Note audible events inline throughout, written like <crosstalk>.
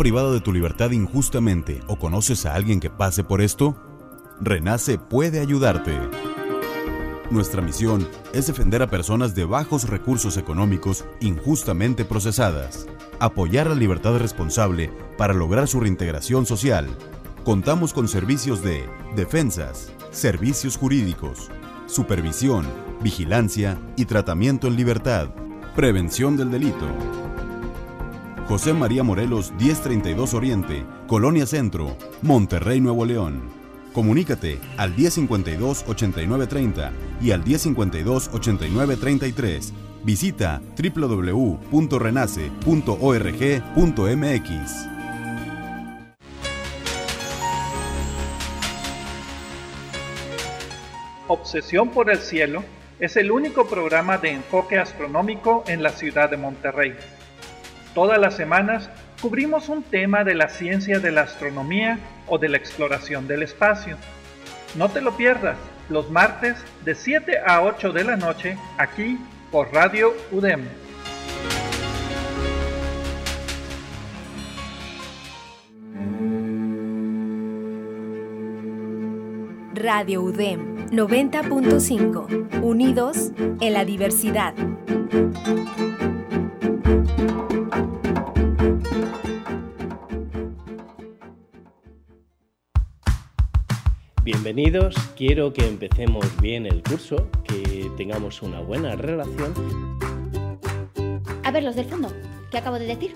privado de tu libertad injustamente o conoces a alguien que pase por esto? Renace puede ayudarte. Nuestra misión es defender a personas de bajos recursos económicos injustamente procesadas, apoyar la libertad responsable para lograr su reintegración social. Contamos con servicios de defensas, servicios jurídicos, supervisión, vigilancia y tratamiento en libertad, prevención del delito. José María Morelos 1032 Oriente, Colonia Centro, Monterrey, Nuevo León. Comunícate al 1052-8930 y al 1052-8933. Visita www.renace.org.mx. Obsesión por el Cielo es el único programa de enfoque astronómico en la ciudad de Monterrey. Todas las semanas cubrimos un tema de la ciencia de la astronomía o de la exploración del espacio. No te lo pierdas los martes de 7 a 8 de la noche aquí por Radio UDEM. Radio UDEM 90.5. Unidos en la diversidad. Bienvenidos, quiero que empecemos bien el curso, que tengamos una buena relación. A ver, los del fondo, ¿qué acabo de decir?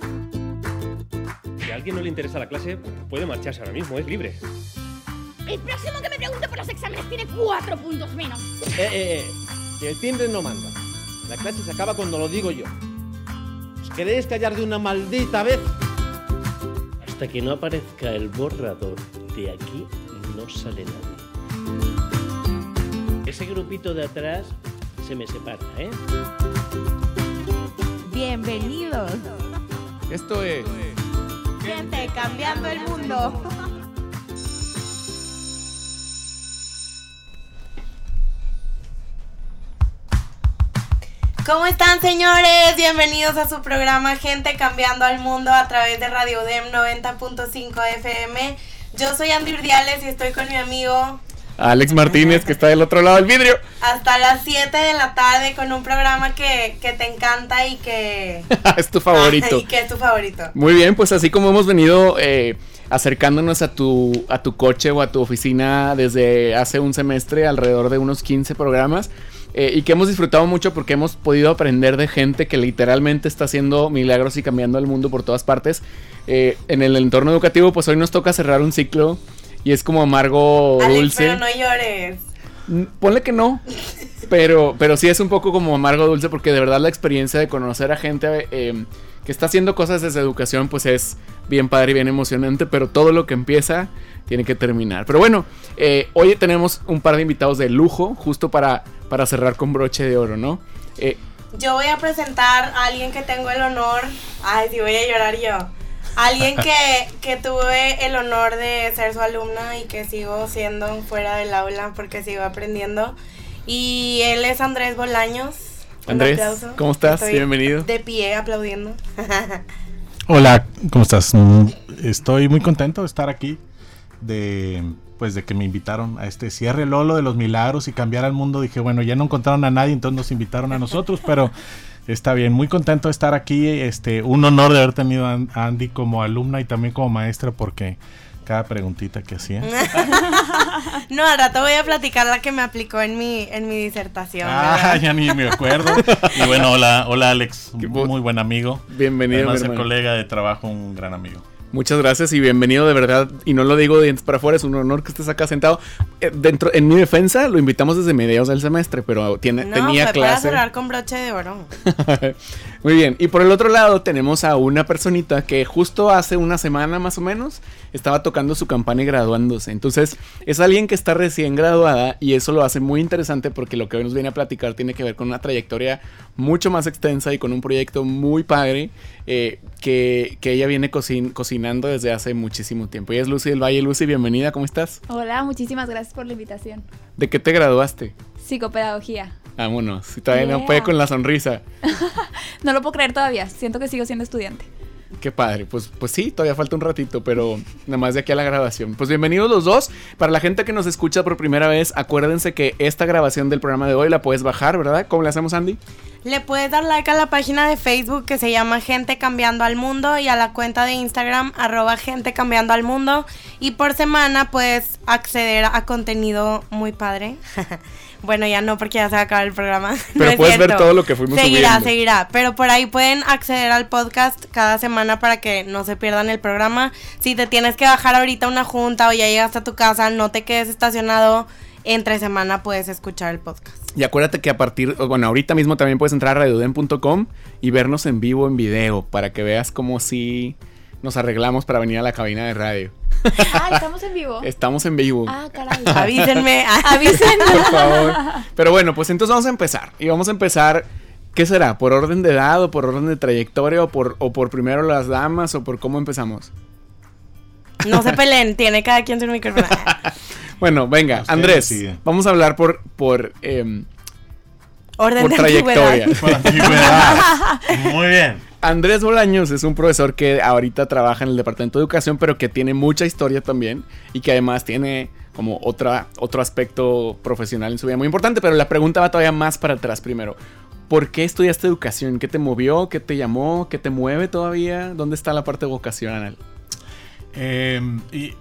Si a alguien no le interesa la clase, puede marcharse ahora mismo, es libre. El próximo que me pregunte por los exámenes tiene cuatro puntos menos. Eh, eh, eh, que el timbre no manda. La clase se acaba cuando lo digo yo. ¿Os queréis callar de una maldita vez? Hasta que no aparezca el borrador de aquí no sale nadie. Ese grupito de atrás se me separa, ¿eh? Bienvenidos. Esto es Gente cambiando el mundo. ¿Cómo están señores? Bienvenidos a su programa Gente Cambiando al Mundo a través de Radio DEM 90.5 FM. Yo soy Andy Urdiales y estoy con mi amigo Alex Martínez, que está del otro lado del vidrio. Hasta las 7 de la tarde con un programa que, que te encanta y que... <laughs> es tu favorito. y que es tu favorito. Muy bien, pues así como hemos venido eh, acercándonos a tu, a tu coche o a tu oficina desde hace un semestre, alrededor de unos 15 programas. Eh, y que hemos disfrutado mucho porque hemos podido aprender de gente que literalmente está haciendo milagros y cambiando el mundo por todas partes. Eh, en el entorno educativo, pues hoy nos toca cerrar un ciclo y es como amargo Alex, dulce. pero no llores. Ponle que no, pero, pero sí es un poco como amargo dulce porque de verdad la experiencia de conocer a gente eh, que está haciendo cosas desde educación pues es bien padre y bien emocionante, pero todo lo que empieza tiene que terminar. Pero bueno, eh, hoy tenemos un par de invitados de lujo justo para, para cerrar con broche de oro, ¿no? Eh, Yo voy a presentar a alguien que tengo el honor. Ay, sí, voy a llorar yo. Alguien que, <laughs> que tuve el honor de ser su alumna y que sigo siendo fuera del aula porque sigo aprendiendo. Y él es Andrés Bolaños. Andrés. ¿cómo estás? Estoy Bienvenido. De pie aplaudiendo. Hola, ¿cómo estás? Mm, Estoy muy contento de estar aquí, de pues de que me invitaron a este cierre Lolo de los milagros y cambiar al mundo. Dije, bueno, ya no encontraron a nadie, entonces nos invitaron a nosotros, pero está bien, muy contento de estar aquí. Este, un honor de haber tenido a Andy como alumna y también como maestra porque cada preguntita que hacía. <laughs> no, al rato voy a platicar la que me aplicó en mi, en mi disertación. Ah, ¿verdad? ya ni me acuerdo. Y bueno, hola, hola Alex, muy, bu- muy buen amigo. Bienvenido, Además mi colega de trabajo, un gran amigo. Muchas gracias y bienvenido de verdad. Y no lo digo de dientes para afuera, es un honor que estés acá sentado. Eh, dentro, en mi defensa, lo invitamos desde mediados del semestre, pero tiene, No, tenía clase. cerrar con broche de oro. <laughs> Muy bien. Y por el otro lado tenemos a una personita que justo hace una semana más o menos estaba tocando su campana y graduándose. Entonces es alguien que está recién graduada y eso lo hace muy interesante porque lo que hoy nos viene a platicar tiene que ver con una trayectoria mucho más extensa y con un proyecto muy padre eh, que, que ella viene cocin- cocinando desde hace muchísimo tiempo. Ella es Lucy del Valle. Lucy, bienvenida, ¿cómo estás? Hola, muchísimas gracias por la invitación. ¿De qué te graduaste? Psicopedagogía. Vámonos. Si todavía no Yeah. puede con la sonrisa. <laughs> No lo puedo creer todavía, siento que sigo siendo estudiante. Qué padre, pues, pues sí, todavía falta un ratito, pero nada más de aquí a la grabación. Pues bienvenidos los dos. Para la gente que nos escucha por primera vez, acuérdense que esta grabación del programa de hoy la puedes bajar, ¿verdad? ¿Cómo le hacemos, Andy? Le puedes dar like a la página de Facebook que se llama Gente Cambiando al Mundo y a la cuenta de Instagram arroba Gente Cambiando al Mundo. Y por semana puedes acceder a contenido muy padre. <laughs> Bueno, ya no, porque ya se va a acabar el programa. <laughs> Pero No puedes es ver todo lo que fuimos seguirá, subiendo. Seguirá, Pero por ahí pueden acceder al podcast cada semana para que no se pierdan el programa. Si te tienes que bajar ahorita a una junta o ya llegaste a tu casa, no te quedes estacionado. Entre semana puedes escuchar el podcast. Y acuérdate que a partir, bueno, ahorita mismo también puedes entrar a radiodem.com y vernos en vivo en video para que veas cómo si nos arreglamos para venir a la cabina de radio. <laughs> Ah, estamos en vivo. Estamos en vivo. Ah, caray. <laughs> Avísenme. Avísenme. Por favor. Pero bueno, pues entonces vamos a empezar. Y vamos a empezar, ¿qué será? ¿Por orden de edad o por orden de trayectoria o por, o por primero las damas o por cómo empezamos? No se peleen, tiene cada quien su micrófono. <laughs> Bueno, venga, Andrés, vamos a hablar por, por, em, Orden por de trayectoria. antigüedad. Por antigüedad. <laughs> Muy bien. Andrés Bolaños es un profesor que ahorita trabaja en el departamento de educación, pero que tiene mucha historia también y que además tiene como otra, otro aspecto profesional en su vida muy importante. Pero la pregunta va todavía más para atrás primero. ¿Por qué estudiaste educación? ¿Qué te movió? ¿Qué te llamó? ¿Qué te mueve todavía? ¿Dónde está la parte vocacional? Eh, y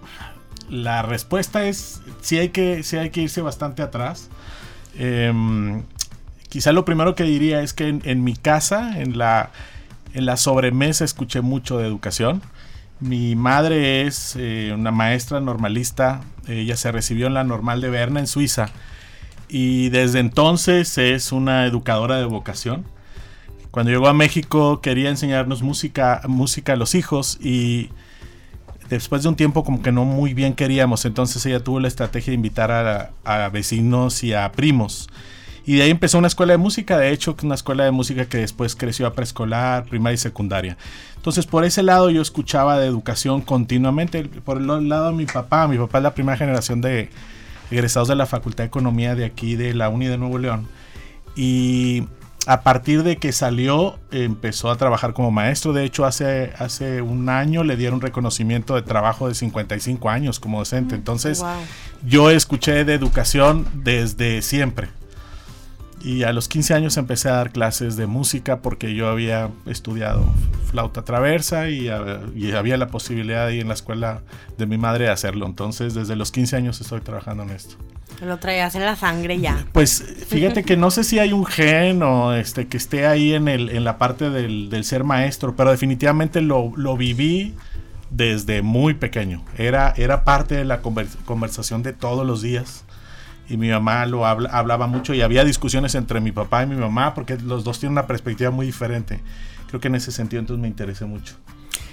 la respuesta es sí hay que, sí hay que irse bastante atrás. Eh, quizá lo primero que diría es que en, en mi casa, en la, en la sobremesa, escuché mucho de educación. Mi madre es eh, una maestra normalista. Ella se recibió en la normal de Berna, en Suiza. Y desde entonces es una educadora de vocación. Cuando llegó a México quería enseñarnos música, música a los hijos y después de un tiempo como que no muy bien queríamos, entonces ella tuvo la estrategia de invitar a, a vecinos y a primos. Y de ahí empezó una escuela de música, de hecho, una escuela de música que después creció a preescolar, primaria y secundaria. Entonces, por ese lado yo escuchaba de educación continuamente. Por el lado de mi papá, mi papá es la primera generación de egresados de la Facultad de Economía de aquí, de la Uni de Nuevo León. Y a partir de que salió, empezó a trabajar como maestro. De hecho, hace, hace un año le dieron reconocimiento de trabajo de 55 años como docente. Entonces, Wow. yo escuché de educación desde siempre. Y a los 15 años empecé a dar clases de música porque yo había estudiado flauta traversa y, y había la posibilidad ir en la escuela de mi madre de hacerlo. Entonces, desde los 15 años estoy trabajando en esto. Lo traías en la sangre ya. Pues fíjate que no sé si hay un gen o este que esté ahí en, el, en la parte del, del ser maestro, pero definitivamente lo, lo viví desde muy pequeño. Era, era parte de la conver- conversación de todos los días. Y mi mamá lo habla- hablaba mucho y había discusiones entre mi papá y mi mamá porque los dos tienen una perspectiva muy diferente. Creo que en ese sentido entonces me interesé mucho.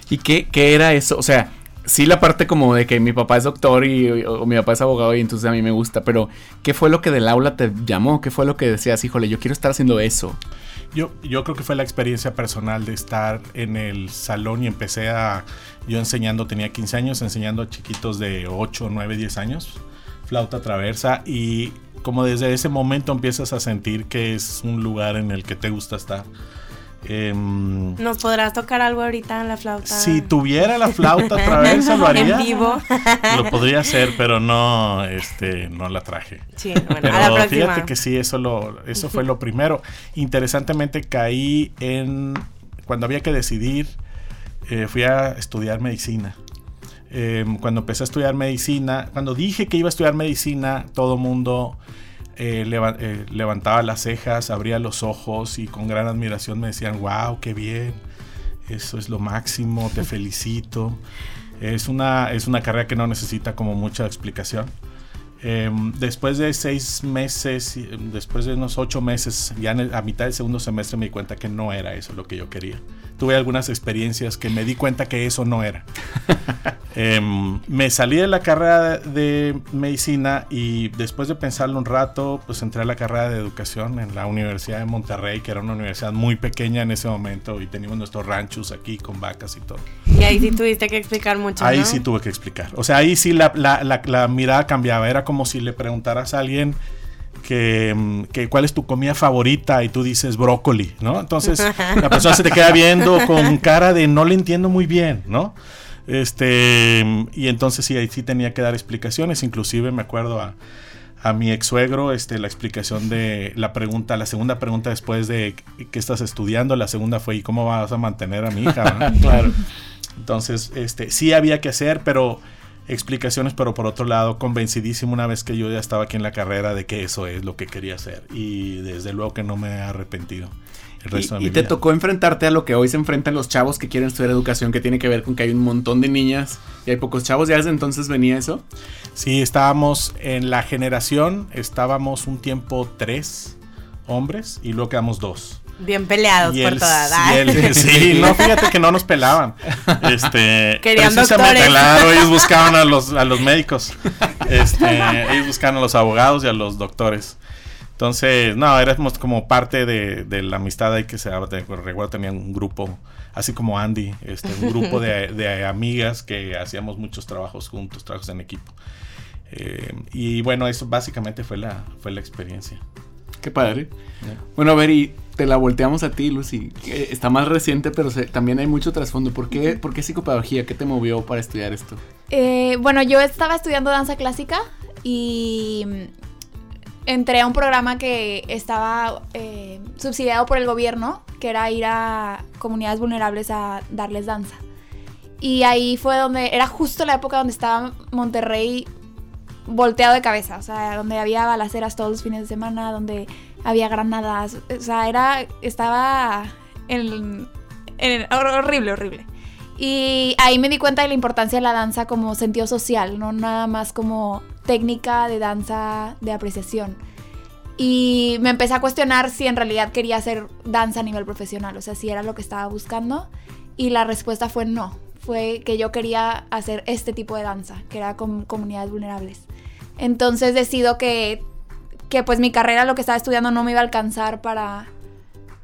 ¿Y qué, qué era eso? O sea, sí la parte como de que mi papá es doctor y mi papá es abogado y entonces a mí me gusta, pero ¿qué fue lo que del aula te llamó? ¿Qué fue lo que decías, híjole, yo quiero estar haciendo eso? Yo, yo creo que fue la experiencia personal de estar en el salón y empecé a, yo enseñando, tenía 15 años, enseñando a chiquitos de 8, 9, 10 años, flauta traversa, y como desde ese momento empiezas a sentir que es un lugar en el que te gusta estar. Em, ¿Nos podrás tocar algo ahorita en la flauta? si tuviera la flauta traversa <laughs> lo haría. En vivo. <laughs> Lo podría hacer, pero no, este, no la traje. Sí, bueno, Pero a la próxima. fíjate que sí, eso, lo, eso fue lo primero. Interesantemente caí en, cuando había que decidir, eh, fui a estudiar medicina. Eh, cuando empecé a estudiar medicina, cuando dije que iba a estudiar medicina, todo mundo eh, leva- eh, levantaba las cejas, abría los ojos y con gran admiración me decían, wow, qué bien, eso es lo máximo, te <laughs> felicito. Es una, es una carrera que no necesita como mucha explicación. Em, después de seis meses, después de unos ocho meses, ya en el- a mitad del segundo semestre me di cuenta que no era eso lo que yo quería. Tuve algunas experiencias que me di cuenta que eso no era. <laughs> Em, me salí de la carrera de medicina y después de pensarlo un rato, pues entré a la carrera de educación en la Universidad de Monterrey, que era una universidad muy pequeña en ese momento y teníamos nuestros ranchos aquí con vacas y todo. Y ahí sí tuviste que explicar mucho. Ahí ¿no? sí tuve que explicar. O sea, ahí sí la, la- la- la mirada cambiaba. Era como si le preguntaras a alguien que, mm, que cuál es tu comida favorita y tú dices brócoli, ¿no? Entonces la persona se te queda viendo con cara de no le entiendo muy bien, ¿no? Este, y entonces sí, ahí sí tenía que dar explicaciones, inclusive me acuerdo a, a mi ex suegro, este, la explicación de la pregunta, la segunda pregunta después de qué estás estudiando, la segunda fue ¿y cómo vas a mantener a mi hija? <laughs> claro. Entonces, este, sí había que hacer, pero explicaciones, pero por otro lado, convencidísimo una vez que yo ya estaba aquí en la carrera de que eso es lo que quería hacer. Y desde luego que no me he arrepentido. El resto y, de mi y te vida. tocó enfrentarte a lo que hoy se enfrentan los chavos que quieren estudiar educación, que tiene que ver con que hay un montón de niñas y hay pocos chavos. ¿Ya desde entonces venía eso? Sí, estábamos en la generación, estábamos un tiempo tres hombres y luego quedamos dos. Bien peleados Y por todas. <laughs> sí, no, fíjate que no nos pelaban. Este, Querían doctores. claro, ellos <laughs> buscaban a los, a los médicos. Este, ellos buscaban a los abogados y a los doctores. Entonces, no, éramos como parte de, de la amistad ahí que se te- recuerdo tenían un grupo, así como Andy, este, un grupo de, <laughs> de amigas que hacíamos muchos trabajos juntos, trabajos en equipo. Eh, y bueno, eso básicamente fue la, fue la experiencia. Qué padre. Bueno, a ver, y te la volteamos a ti, Lucy. Eh, Está más reciente, pero se- también hay mucho trasfondo. ¿Por qué, ¿Por qué psicopedagogía? ¿Qué te movió para estudiar esto? Eh, bueno, yo estaba estudiando danza clásica y mm, entré a un programa que estaba eh, subsidiado por el gobierno, que era ir a comunidades vulnerables a darles danza. Y ahí fue donde, era justo la época donde estaba Monterrey volteado de cabeza, o sea, donde había balaceras todos los fines de semana, donde había granadas, o sea, era, estaba en, en- hor- horrible, horrible. Y ahí me di cuenta de la importancia de la danza como sentido social, no nada más como técnica de danza de apreciación. Y me empecé a cuestionar si en realidad quería hacer danza a nivel profesional, o sea, si era lo que estaba buscando. Y la respuesta fue no, fue que yo quería hacer este tipo de danza, que era con comunidades vulnerables. Entonces decido que, que pues mi carrera, lo que estaba estudiando, no me iba a alcanzar para,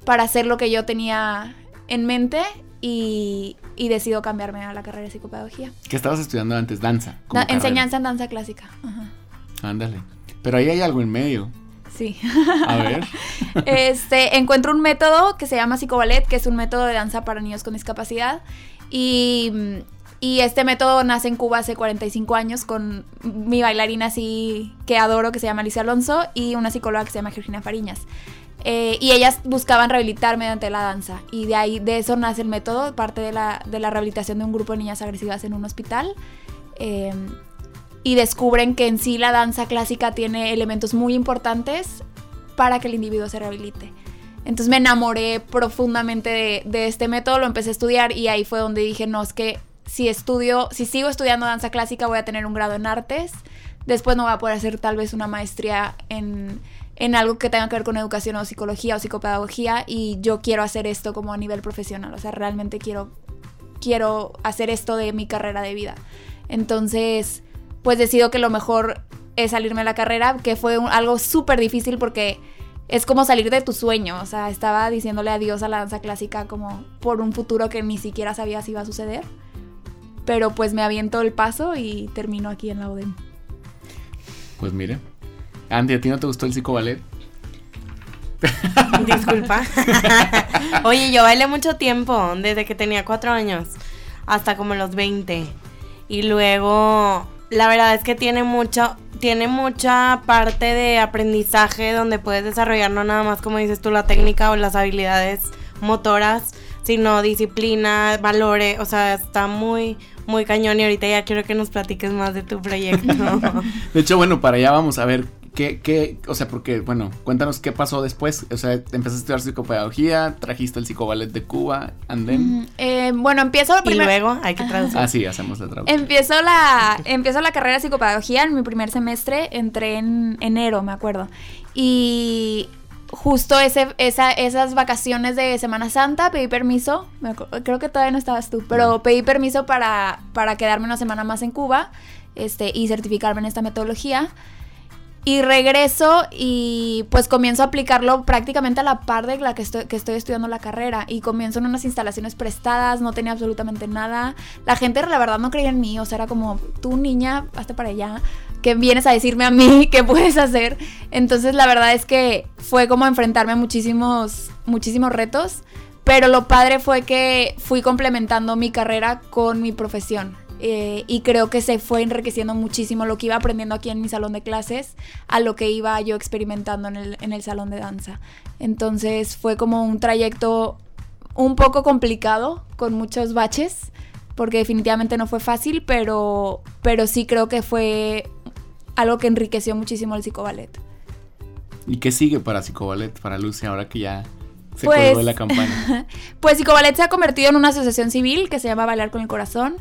para hacer lo que yo tenía en mente y, y decido cambiarme a la carrera de psicopedagogía. ¿Qué estabas estudiando antes? Danza. como Da- carrera. enseñanza en danza clásica. Ajá. Ándale. Pero ahí hay algo en medio. Sí. A ver. <laughs> este, encuentro un método que se llama psicoballet, que es un método de danza para niños con discapacidad. Y, mm, y este método nace en Cuba hace 45 años con mi bailarina así que adoro, que se llama Alicia Alonso, y una psicóloga que se llama Georgina Fariñas. Eh, y ellas buscaban rehabilitar mediante la danza. Y de ahí, de eso nace el método, parte de la, de la rehabilitación de un grupo de niñas agresivas en un hospital. Eh, y descubren que en sí la danza clásica tiene elementos muy importantes para que el individuo se rehabilite. Entonces me enamoré profundamente de, de este método, lo empecé a estudiar y ahí fue donde dije, no, es que si estudio, si sigo estudiando danza clásica voy a tener un grado en artes, después no voy a poder hacer tal vez una maestría en, en algo que tenga que ver con educación o psicología o psicopedagogía y yo quiero hacer esto como a nivel profesional, o sea, realmente quiero, quiero hacer esto de mi carrera de vida. Entonces, pues decido que lo mejor es salirme de la carrera, que fue algo súper difícil porque es como salir de tu sueño, o sea, estaba diciéndole adiós a la danza clásica como por un futuro que ni siquiera sabía si iba a suceder, pero pues me aviento el paso y termino aquí en la UDEM. Pues mire. Andy, ¿a ti no te gustó el psicoballet? <laughs> Disculpa. <laughs> Oye, yo bailé mucho tiempo, desde que tenía cuatro años hasta como los 20. Y luego, la verdad es que tiene mucho, tiene mucha parte de aprendizaje donde puedes desarrollar no nada más como dices tú la técnica o las habilidades motoras, sino disciplina, valores, o sea, está muy, muy cañón y ahorita ya quiero que nos platiques más de tu proyecto. <laughs> De hecho, bueno, para allá vamos a ver qué, qué, o sea, porque, bueno, cuéntanos qué pasó después. O sea, empezaste a estudiar psicopedagogía, trajiste el psicoballet de Cuba, and then. Ujú. Eh, bueno, empiezo y primero. luego hay que traducir. Ah, sí, hacemos la traducción. Empiezo la, empiezo la carrera de psicopedagogía en mi primer semestre, entré en enero, me acuerdo. Y justo ese, esa, esas vacaciones de Semana Santa pedí permiso, me creo que todavía no estabas tú, pero pedí permiso para, para quedarme una semana más en Cuba este, y certificarme en esta metodología. Y regreso y pues comienzo a aplicarlo prácticamente a la par de la que estoy, que estoy estudiando la carrera. Y comienzo en unas instalaciones prestadas, no tenía absolutamente nada. La gente la verdad no creía en mí, o sea, era como, tú niña, hazte para allá. Vienes a decirme a mí <laughs> qué puedes hacer. Entonces la verdad es que fue como enfrentarme a muchísimos, muchísimos retos, pero lo padre fue que fui complementando mi carrera con mi profesión. Eh, y creo que se fue enriqueciendo muchísimo lo que iba aprendiendo aquí en mi salón de clases a lo que iba yo experimentando en el, en el salón de danza. Entonces fue como un trayecto un poco complicado, con muchos baches, porque definitivamente no fue fácil, pero, pero sí creo que fue algo que enriqueció muchísimo el psicoballet. ¿Y qué sigue para psicoballet, para Lucy, ahora que ya se Pues- colgó de la campaña? <laughs> Pues Psicoballet se ha convertido en una asociación civil que se llama Bailar con el Corazón.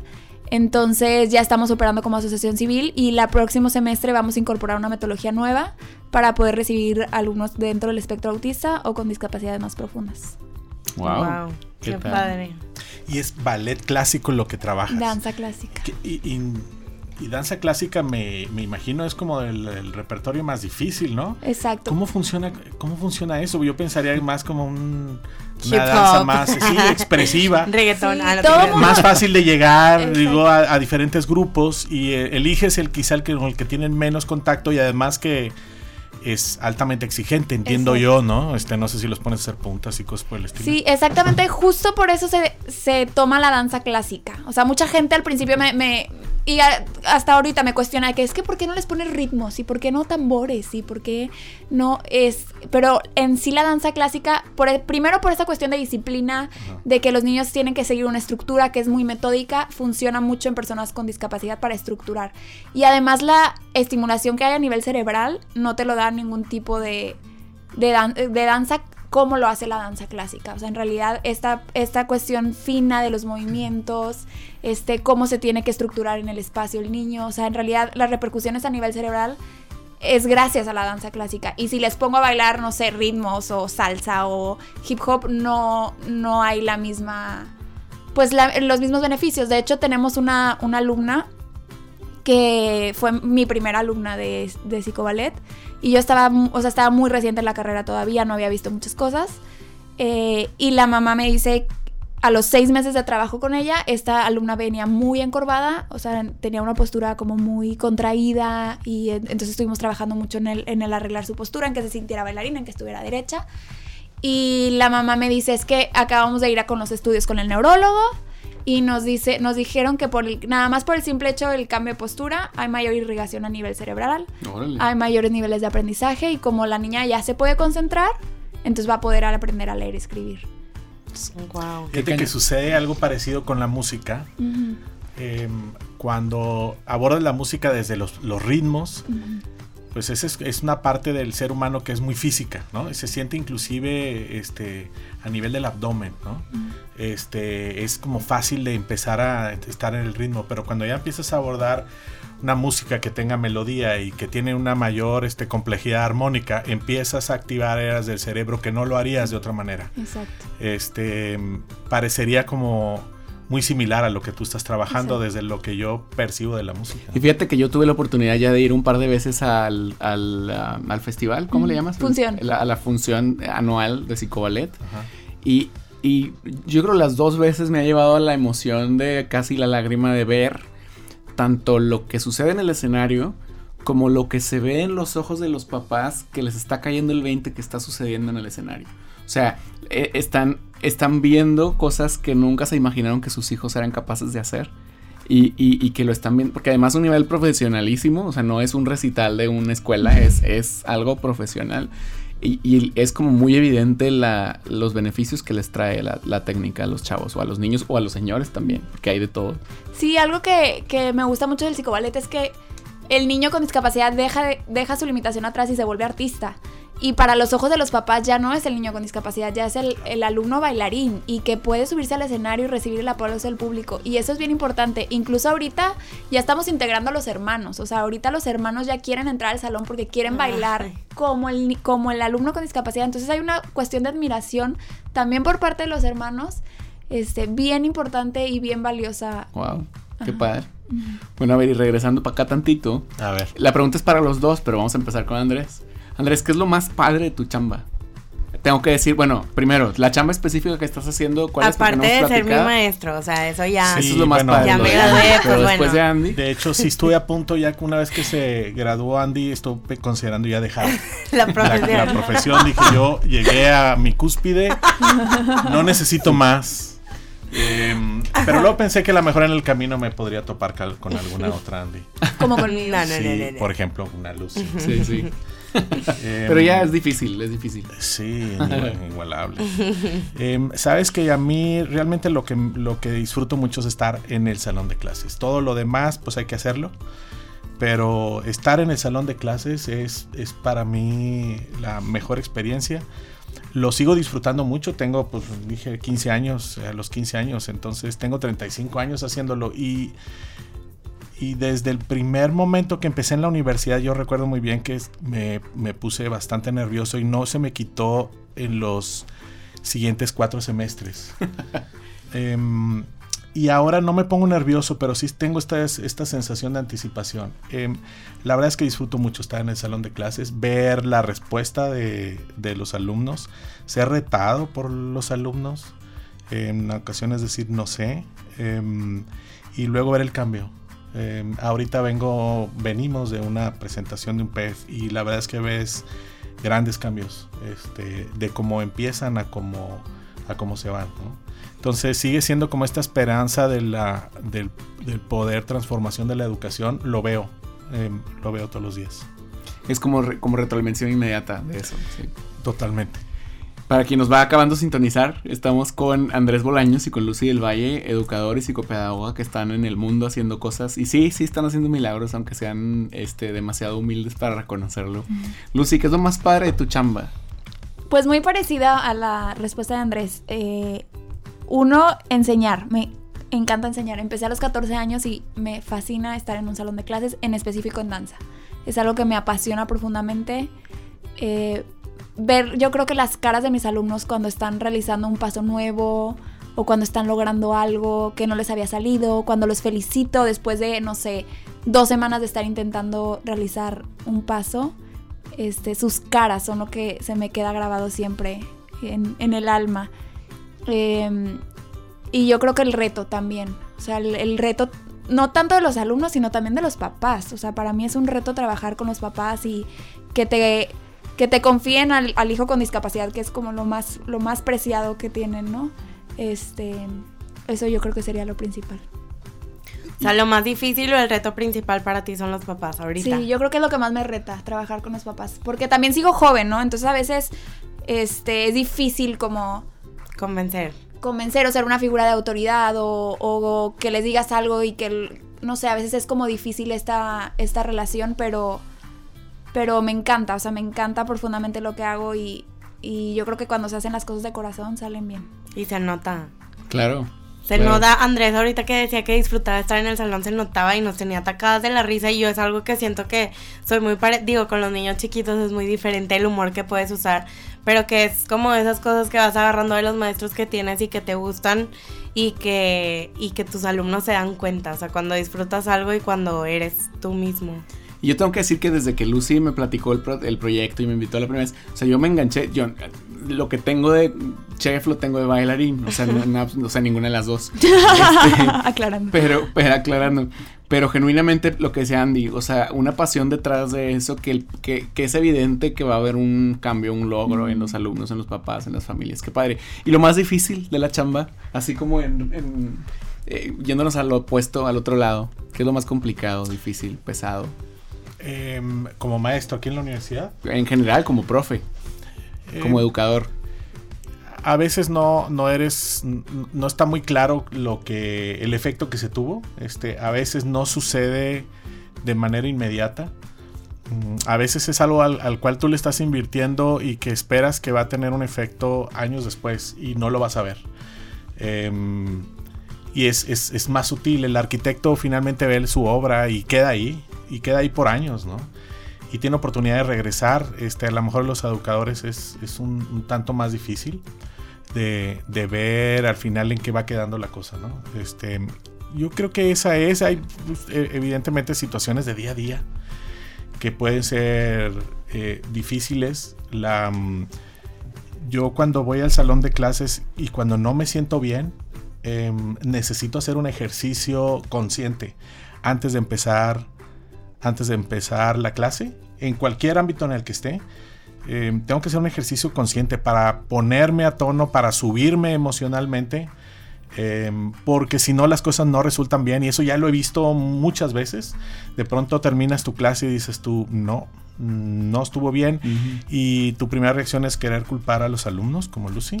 Entonces ya estamos operando como asociación civil y la próximo semestre vamos a incorporar una metodología nueva para poder recibir alumnos dentro del espectro autista o con discapacidades más profundas. Wow. Wow, ¿Qué qué padre. Y es ballet clásico lo que trabajas. Danza clásica. Que- Y, y- y danza clásica me, me imagino es como el, el repertorio más difícil, ¿no? Exacto. ¿Cómo funciona, ¿Cómo funciona eso? Yo pensaría más como un, Hip una danza hop. más sí, <laughs> expresiva. Reggaetón. Sí, ah, todo más fácil de llegar, Exacto. digo, a, a diferentes grupos y eh, eliges el quizá el que, con el que tienen menos contacto y además que es altamente exigente, entiendo Exacto. yo, ¿no? Este, no sé si los pones a hacer puntas y cosas por el estilo. Sí, exactamente, justo por eso se, se toma la danza clásica. O sea, mucha gente al principio me... me- y a- hasta ahorita me cuestiona que es que ¿por qué no les pones ritmos? ¿Y por qué no tambores? ¿Y por qué no es...? Pero en sí la danza clásica, por el- primero por esa cuestión de disciplina, de que los niños tienen que seguir una estructura que es muy metódica, funciona mucho en personas con discapacidad para estructurar. Y además la estimulación que hay a nivel cerebral no te lo da ningún tipo de, de, dan- de danza como lo hace la danza clásica. O sea, en realidad esta, esta cuestión fina de los movimientos, este, cómo se tiene que estructurar en el espacio el niño, o sea, en realidad las repercusiones a nivel cerebral es gracias a la danza clásica. Y si les pongo a bailar, no sé, ritmos o salsa o hip hop, no, no hay la misma, pues la- los mismos beneficios. De hecho, tenemos una, una alumna que fue mi primera alumna de, de psicoballet. Y yo estaba, o sea, estaba muy reciente en la carrera todavía, no había visto muchas cosas. Eh, y la mamá me dice, a los seis meses de trabajo con ella, esta alumna venía muy encorvada, o sea, tenía una postura como muy contraída y en- entonces estuvimos trabajando mucho en el, en el arreglar su postura, en que se sintiera bailarina, en que estuviera derecha. Y la mamá me dice, es que acabamos de ir a con los estudios con el neurólogo y nos dice, nos dijeron que por el- nada más por el simple hecho del cambio de postura hay mayor irrigación a nivel cerebral, Órale. hay mayores niveles de aprendizaje y como la niña ya se puede concentrar, entonces va a poder aprender a leer y escribir. Wow. Fíjate que sucede algo parecido con la música. Eh, cuando abordas la música desde los, los ritmos, pues esa es, es una parte del ser humano que es muy física, ¿no? Se siente inclusive este, a nivel del abdomen, ¿no? Este, es como fácil de empezar a estar en el ritmo, pero cuando ya empiezas a abordar una música que tenga melodía y que tiene una mayor este, complejidad armónica, empiezas a activar áreas del cerebro que no lo harías de otra manera Exacto. este parecería como muy similar a lo que tú estás trabajando desde lo que yo percibo de la música. Y fíjate que yo tuve la oportunidad ya de ir un par de veces al, al, al festival, ¿cómo le llamas? Función. La- a la función anual de Psicoballet. Y, y yo creo las dos veces me ha llevado a la emoción de casi la lágrima de ver tanto lo que sucede en el escenario como lo que se ve en los ojos de los papás que les está cayendo el 20 que está sucediendo en el escenario. O sea, eh, están, están viendo cosas que nunca se imaginaron que sus hijos eran capaces de hacer. Y, y- y que lo están viendo, porque además un nivel profesionalísimo, o sea, no es un recital de una escuela, es, es algo profesional. Y, y es como muy evidente la- los beneficios que les trae la, la técnica a los chavos o a los niños o a los señores también, porque hay de todo. Sí, algo que, que me gusta mucho del psicoballet es que el niño con discapacidad deja, de- deja su limitación atrás y se vuelve artista. Y para los ojos de los papás ya no es el niño con discapacidad, ya es el, el alumno bailarín y que puede subirse al escenario y recibir el apoyo del público. Y eso es bien importante. Incluso ahorita ya estamos integrando a los hermanos. O sea, ahorita los hermanos ya quieren entrar al salón porque quieren bailar Ay. como el, como el alumno con discapacidad. Entonces hay una cuestión de admiración también por parte de los hermanos, este, bien importante y bien valiosa Wow, qué Ajá. padre. Bueno, a ver, y regresando para acá tantito, A ver, la pregunta es para los dos, pero vamos a empezar con Andrés. Andrés, ¿qué es lo más padre de tu chamba? tengo que decir, bueno, primero, la chamba específica que estás haciendo, ¿cuál es? Aparte no hemos de ser mi maestro, o sea, eso ya. Sí, Eso es lo más padre. Ya me de gradué, pues Pero bueno. después de Andy. De hecho, sí estuve a punto ya que una vez que se graduó Andy, estuve considerando ya dejar <laughs> La profesión. la profesión. Dije yo, llegué a mi cúspide, no necesito más. Em, pero luego pensé que a lo mejor en el camino me podría topar con alguna <laughs> otra Andy. Como conmigo. No, no, Sí, no, no, no. por ejemplo, una luz. Sí, sí. Em, Pero ya es difícil, es difícil. Sí, <laughs> inigualable. Em, Sabes que a mí realmente lo que, lo que disfruto mucho es estar en el salón de clases. Todo lo demás, pues hay que hacerlo. Pero estar en el salón de clases es, es para mí la mejor experiencia. Lo sigo disfrutando mucho. Tengo, pues dije 15 años, a los 15 años. Entonces tengo 35 años haciéndolo. Y, y desde el primer momento que empecé en la universidad, yo recuerdo muy bien que me, me puse bastante nervioso y no se me quitó en los siguientes cuatro semestres. <laughs> Em, y ahora no me pongo nervioso, pero sí tengo esta, esta sensación de anticipación. Em, la verdad es que disfruto mucho estar en el salón de clases, ver la respuesta de, de los alumnos, ser retado por los alumnos, en ocasiones decir no sé, em, y luego ver el cambio. Em, ahorita vengo, venimos de una presentación de un PEF y la verdad es que ves grandes cambios este, de cómo empiezan a cómo, a cómo se van. ¿no? Entonces sigue siendo como esta esperanza de la, del, del poder transformación de la educación, lo veo, em, lo veo todos los días. Es como, re- como retroalimentación inmediata de eso. sí. Totalmente. Para quien nos va acabando de sintonizar, estamos con Andrés Bolaños y con Lucy del Valle, educador y psicopedagoga que están en el mundo haciendo cosas. Y sí, sí están haciendo milagros, aunque sean este, demasiado humildes para reconocerlo. Lucy, ¿qué es lo más padre de tu chamba? Pues muy parecida a la respuesta de Andrés. Eh, uno, enseñar. Me encanta enseñar. Empecé a los 14 años y me fascina estar en un salón de clases, en específico en danza. Es algo que me apasiona profundamente. Eh, ver, yo creo que las caras de mis alumnos cuando están realizando un paso nuevo o cuando están logrando algo que no les había salido, cuando los felicito después de, no sé, dos semanas de estar intentando realizar un paso, este, sus caras son lo que se me queda grabado siempre en, en el alma. Eh, y yo creo que el reto también, o sea, el reto no tanto de los alumnos, sino también de los papás. O sea, para mí es un reto trabajar con los papás y que te, que te confíen al, al hijo con discapacidad, que es como lo más, lo más preciado que tienen, ¿no? Este, eso yo creo que sería lo principal. O sea, lo más difícil o el reto principal para ti son los papás ahorita. Sí, yo creo que es lo que más me reta, trabajar con los papás. Porque también sigo joven, ¿no? Entonces a veces este, es difícil como Convencer. convencer o ser una figura de autoridad o, o que les digas algo y que, no sé, a veces es como difícil esta, esta relación, pero, pero me encanta, o sea, me encanta profundamente lo que hago y, y yo creo que cuando se hacen las cosas de corazón salen bien. Y se nota. Claro. Se Claro. nota, Andrés ahorita que decía que disfrutaba estar en el salón, se notaba y nos tenía atacadas de la risa y yo es algo que siento que soy muy pare digo, con los niños chiquitos es muy diferente el humor que puedes usar, pero que es como esas cosas que vas agarrando de los maestros que tienes y que te gustan y que, y que tus alumnos se dan cuenta, o sea, cuando disfrutas algo y cuando eres tú mismo. Y yo tengo que decir que desde que Lucy me platicó el, pro- el proyecto y me invitó a la primera vez, o sea, yo me enganché, yo lo que tengo de chef lo tengo de bailarín, o sea, no- na- o sea ninguna de las dos. <laughs> Este, Aclarando. pero, pero aclarando, pero genuinamente lo que decía Andy, o sea, una pasión detrás de eso que, el- que, que es evidente que va a haber un cambio, un logro en los alumnos, en los papás, en las familias, qué padre. Y lo más difícil de la chamba, así como en, en, eh, yéndonos al opuesto, al otro lado, ¿qué es lo más complicado, difícil, pesado? Em, como maestro aquí en la universidad, En general, como profe, como em, educador. a veces no, no eres, no está muy claro lo que, el efecto que se tuvo. Este, a veces no sucede de manera inmediata. Mm, A veces es algo al, al cual tú le estás invirtiendo y que esperas que va a tener un efecto años después y no lo vas a ver. Em, y es, es- es más sutil. El arquitecto finalmente ve su obra y queda ahí. Y queda ahí por años, ¿no? Y tiene oportunidad de regresar. Este, a lo mejor los educadores es, es un, tanto más difícil de, de ver al final en qué va quedando la cosa, ¿no? Este, yo creo que esa es. Hay pues, e- evidentemente situaciones de día a día que pueden ser eh, difíciles. La, mm, yo cuando voy al salón de clases y cuando no me siento bien, em, necesito hacer un ejercicio consciente antes de empezar, antes de empezar la clase, en cualquier ámbito en el que esté. em, tengo que hacer un ejercicio consciente para ponerme a tono, para subirme emocionalmente, em, porque si no las cosas no resultan bien y eso ya lo he visto muchas veces. De pronto terminas tu clase y dices tú, no, no estuvo bien y tu primera reacción es querer culpar a los alumnos como Lucy.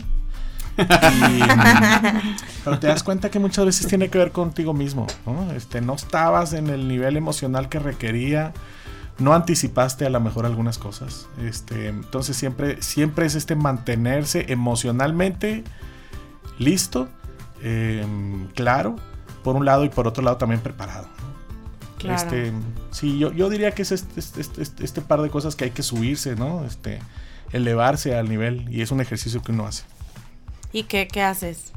Y, <laughs> pero te das cuenta que muchas veces tiene que ver contigo mismo. ¿no? Este, no estabas en el nivel emocional que requería. No anticipaste a lo mejor algunas cosas. Este, entonces siempre, siempre es este mantenerse emocionalmente listo, em, claro, por un lado y por otro lado también preparado. Claro. Este, sí, yo, yo diría que es este- este- este par de cosas que hay que subirse, ¿no? Este, elevarse al nivel y es un ejercicio que uno hace. ¿Y qué, qué haces?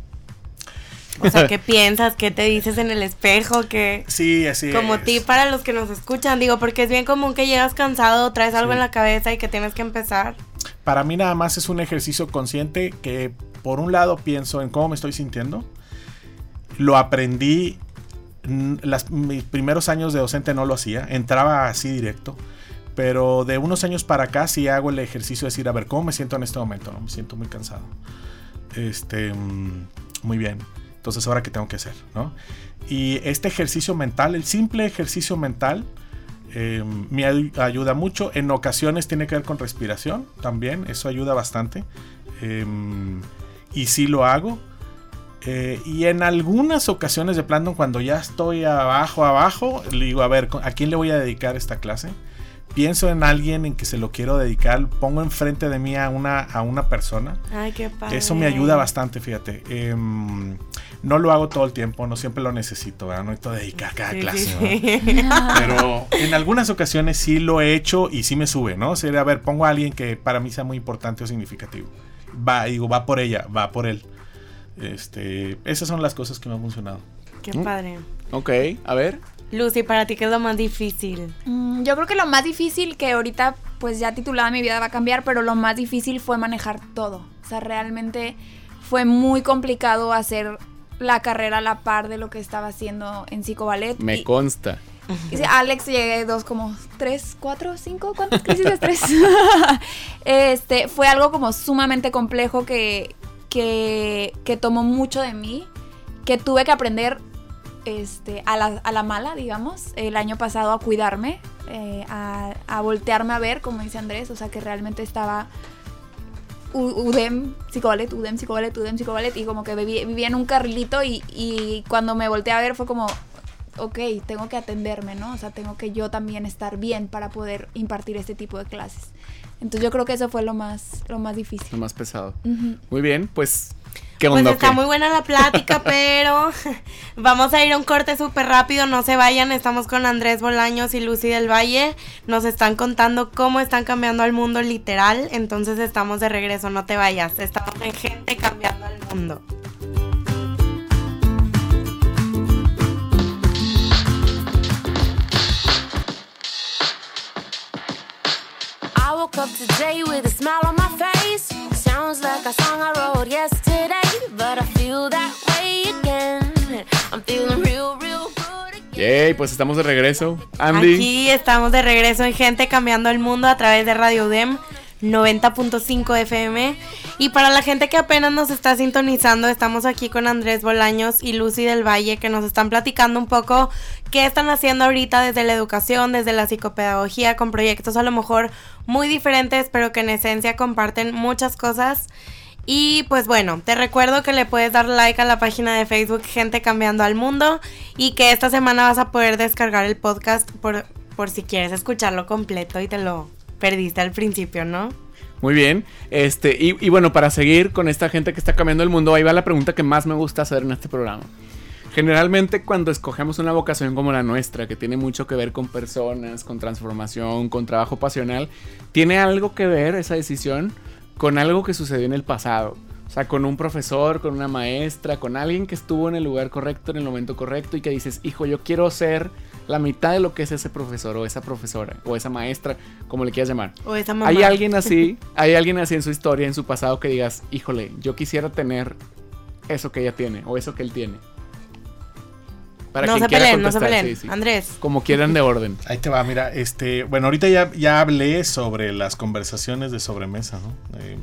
O sea, ¿qué <laughs> piensas? ¿Qué te dices en el espejo? ¿Qué... Sí, así Como es. ti para los que nos escuchan, digo, porque es bien común que llegas cansado, traes algo Sí. en la cabeza y que tienes que empezar. Para mí nada más es un ejercicio consciente que por un lado pienso en cómo me estoy sintiendo. Lo aprendí, mm, las, mis primeros años de docente no lo hacía, entraba así directo. Pero de unos años para acá sí hago el ejercicio de decir, a ver, ¿cómo me siento en este momento? ¿no? Me siento muy cansado. Este, mm, muy bien. Entonces, ¿ahora qué tengo que hacer? ¿no? Y este ejercicio mental, el simple ejercicio mental, eh, me ay- ayuda mucho. En ocasiones tiene que ver con respiración también, eso ayuda bastante. Eh, y sí lo hago. Eh, y en algunas ocasiones de plano, cuando ya estoy abajo, abajo, le digo, a ver, ¿a quién le voy a dedicar esta clase? Pienso en alguien en que se lo quiero dedicar, pongo enfrente de mí a una, a una persona. Ay, qué padre. Eso me ayuda bastante, fíjate. Em, no lo hago todo el tiempo, no siempre lo necesito, ¿verdad? No necesito dedicar cada Sí, clase. sí, ¿verdad? sí. <laughs> Pero en algunas ocasiones sí lo he hecho y sí me sube, ¿no? O sea, a ver, pongo a alguien que para mí sea muy importante o significativo. Va, digo, va por ella, va por él. Este, esas son las cosas que me han funcionado. Qué padre. Ok, a ver. Lucy, para ti, ¿qué es lo más difícil? Mm, Yo creo que lo más difícil que ahorita, pues ya titulada mi vida va a cambiar, pero lo más difícil fue manejar todo. O sea, realmente fue muy complicado hacer la carrera a la par de lo que estaba haciendo en psicoballet. Me Y- consta. y sí, Alex llegué dos, como tres, cuatro, cinco, ¿cuántas crisis de estrés? <laughs> este, fue algo como sumamente complejo que, que, que tomó mucho de mí, que tuve que aprender este, a, la, a la mala, digamos, el año pasado a cuidarme, eh, a, a voltearme a ver, como dice Andrés, o sea que realmente estaba UDEM, psicoballet, UDEM, psicoballet, UDEM, psicoballet, y como que viví- vivía en un carrilito y, y cuando me volteé a ver fue como, ok, tengo que atenderme, ¿no? O sea, tengo que yo también estar bien para poder impartir este tipo de clases. Entonces yo creo que eso fue lo más, lo más difícil. Lo más pesado. Ujú. Muy bien, pues. ¿Qué Pues onda? está qué? muy buena la plática, <laughs> pero <laughs> vamos a ir a un corte súper rápido, no se vayan, estamos con Andrés Bolaños y Lucy del Valle, nos están contando cómo están cambiando al mundo literal, entonces estamos de regreso, no te vayas, estamos en gente cambiando al mundo. I woke up today with a smile on my face. Sounds like a song I wrote yesterday, but I feel that way again. I'm feeling real, real good. Yay, pues estamos de regreso. Andy. Aquí estamos de regreso en Gente Cambiando el Mundo a través de Radio UDEM 90.5 FM. Y para la gente que apenas nos está sintonizando, estamos aquí con Andrés Bolaños y Lucy del Valle que nos están platicando un poco qué están haciendo ahorita desde la educación, desde la psicopedagogía, con proyectos a lo mejor muy diferentes, pero que en esencia comparten muchas cosas. Y pues bueno, te recuerdo que le puedes dar like a la página de Facebook Gente Cambiando al Mundo y que esta semana vas a poder descargar el podcast por, por si quieres escucharlo completo y te lo perdiste al principio, ¿no? Muy bien. Este, y, bueno, para seguir con esta gente que está cambiando el mundo, ahí va la pregunta que más me gusta hacer en este programa. Generalmente cuando escogemos una vocación como la nuestra, que tiene mucho que ver con personas, con transformación, con trabajo pasional, ¿tiene algo que ver esa decisión con algo que sucedió en el pasado? O sea, con un profesor, con una maestra, con alguien que estuvo en el lugar correcto, en el momento correcto y que dices, hijo, yo quiero ser la mitad de lo que es ese profesor o esa profesora o esa maestra, como le quieras llamar. O esa mamá. Hay alguien así, <laughs> hay alguien así en su historia, en su pasado que digas, híjole, yo quisiera tener eso que ella tiene o eso que él tiene. Para no quien se quiera peleen, no se peleen. Andrés. Como quieran de orden. Ahí te va, mira, este, bueno, ahorita ya, ya hablé sobre las conversaciones de sobremesa, ¿no? Eh,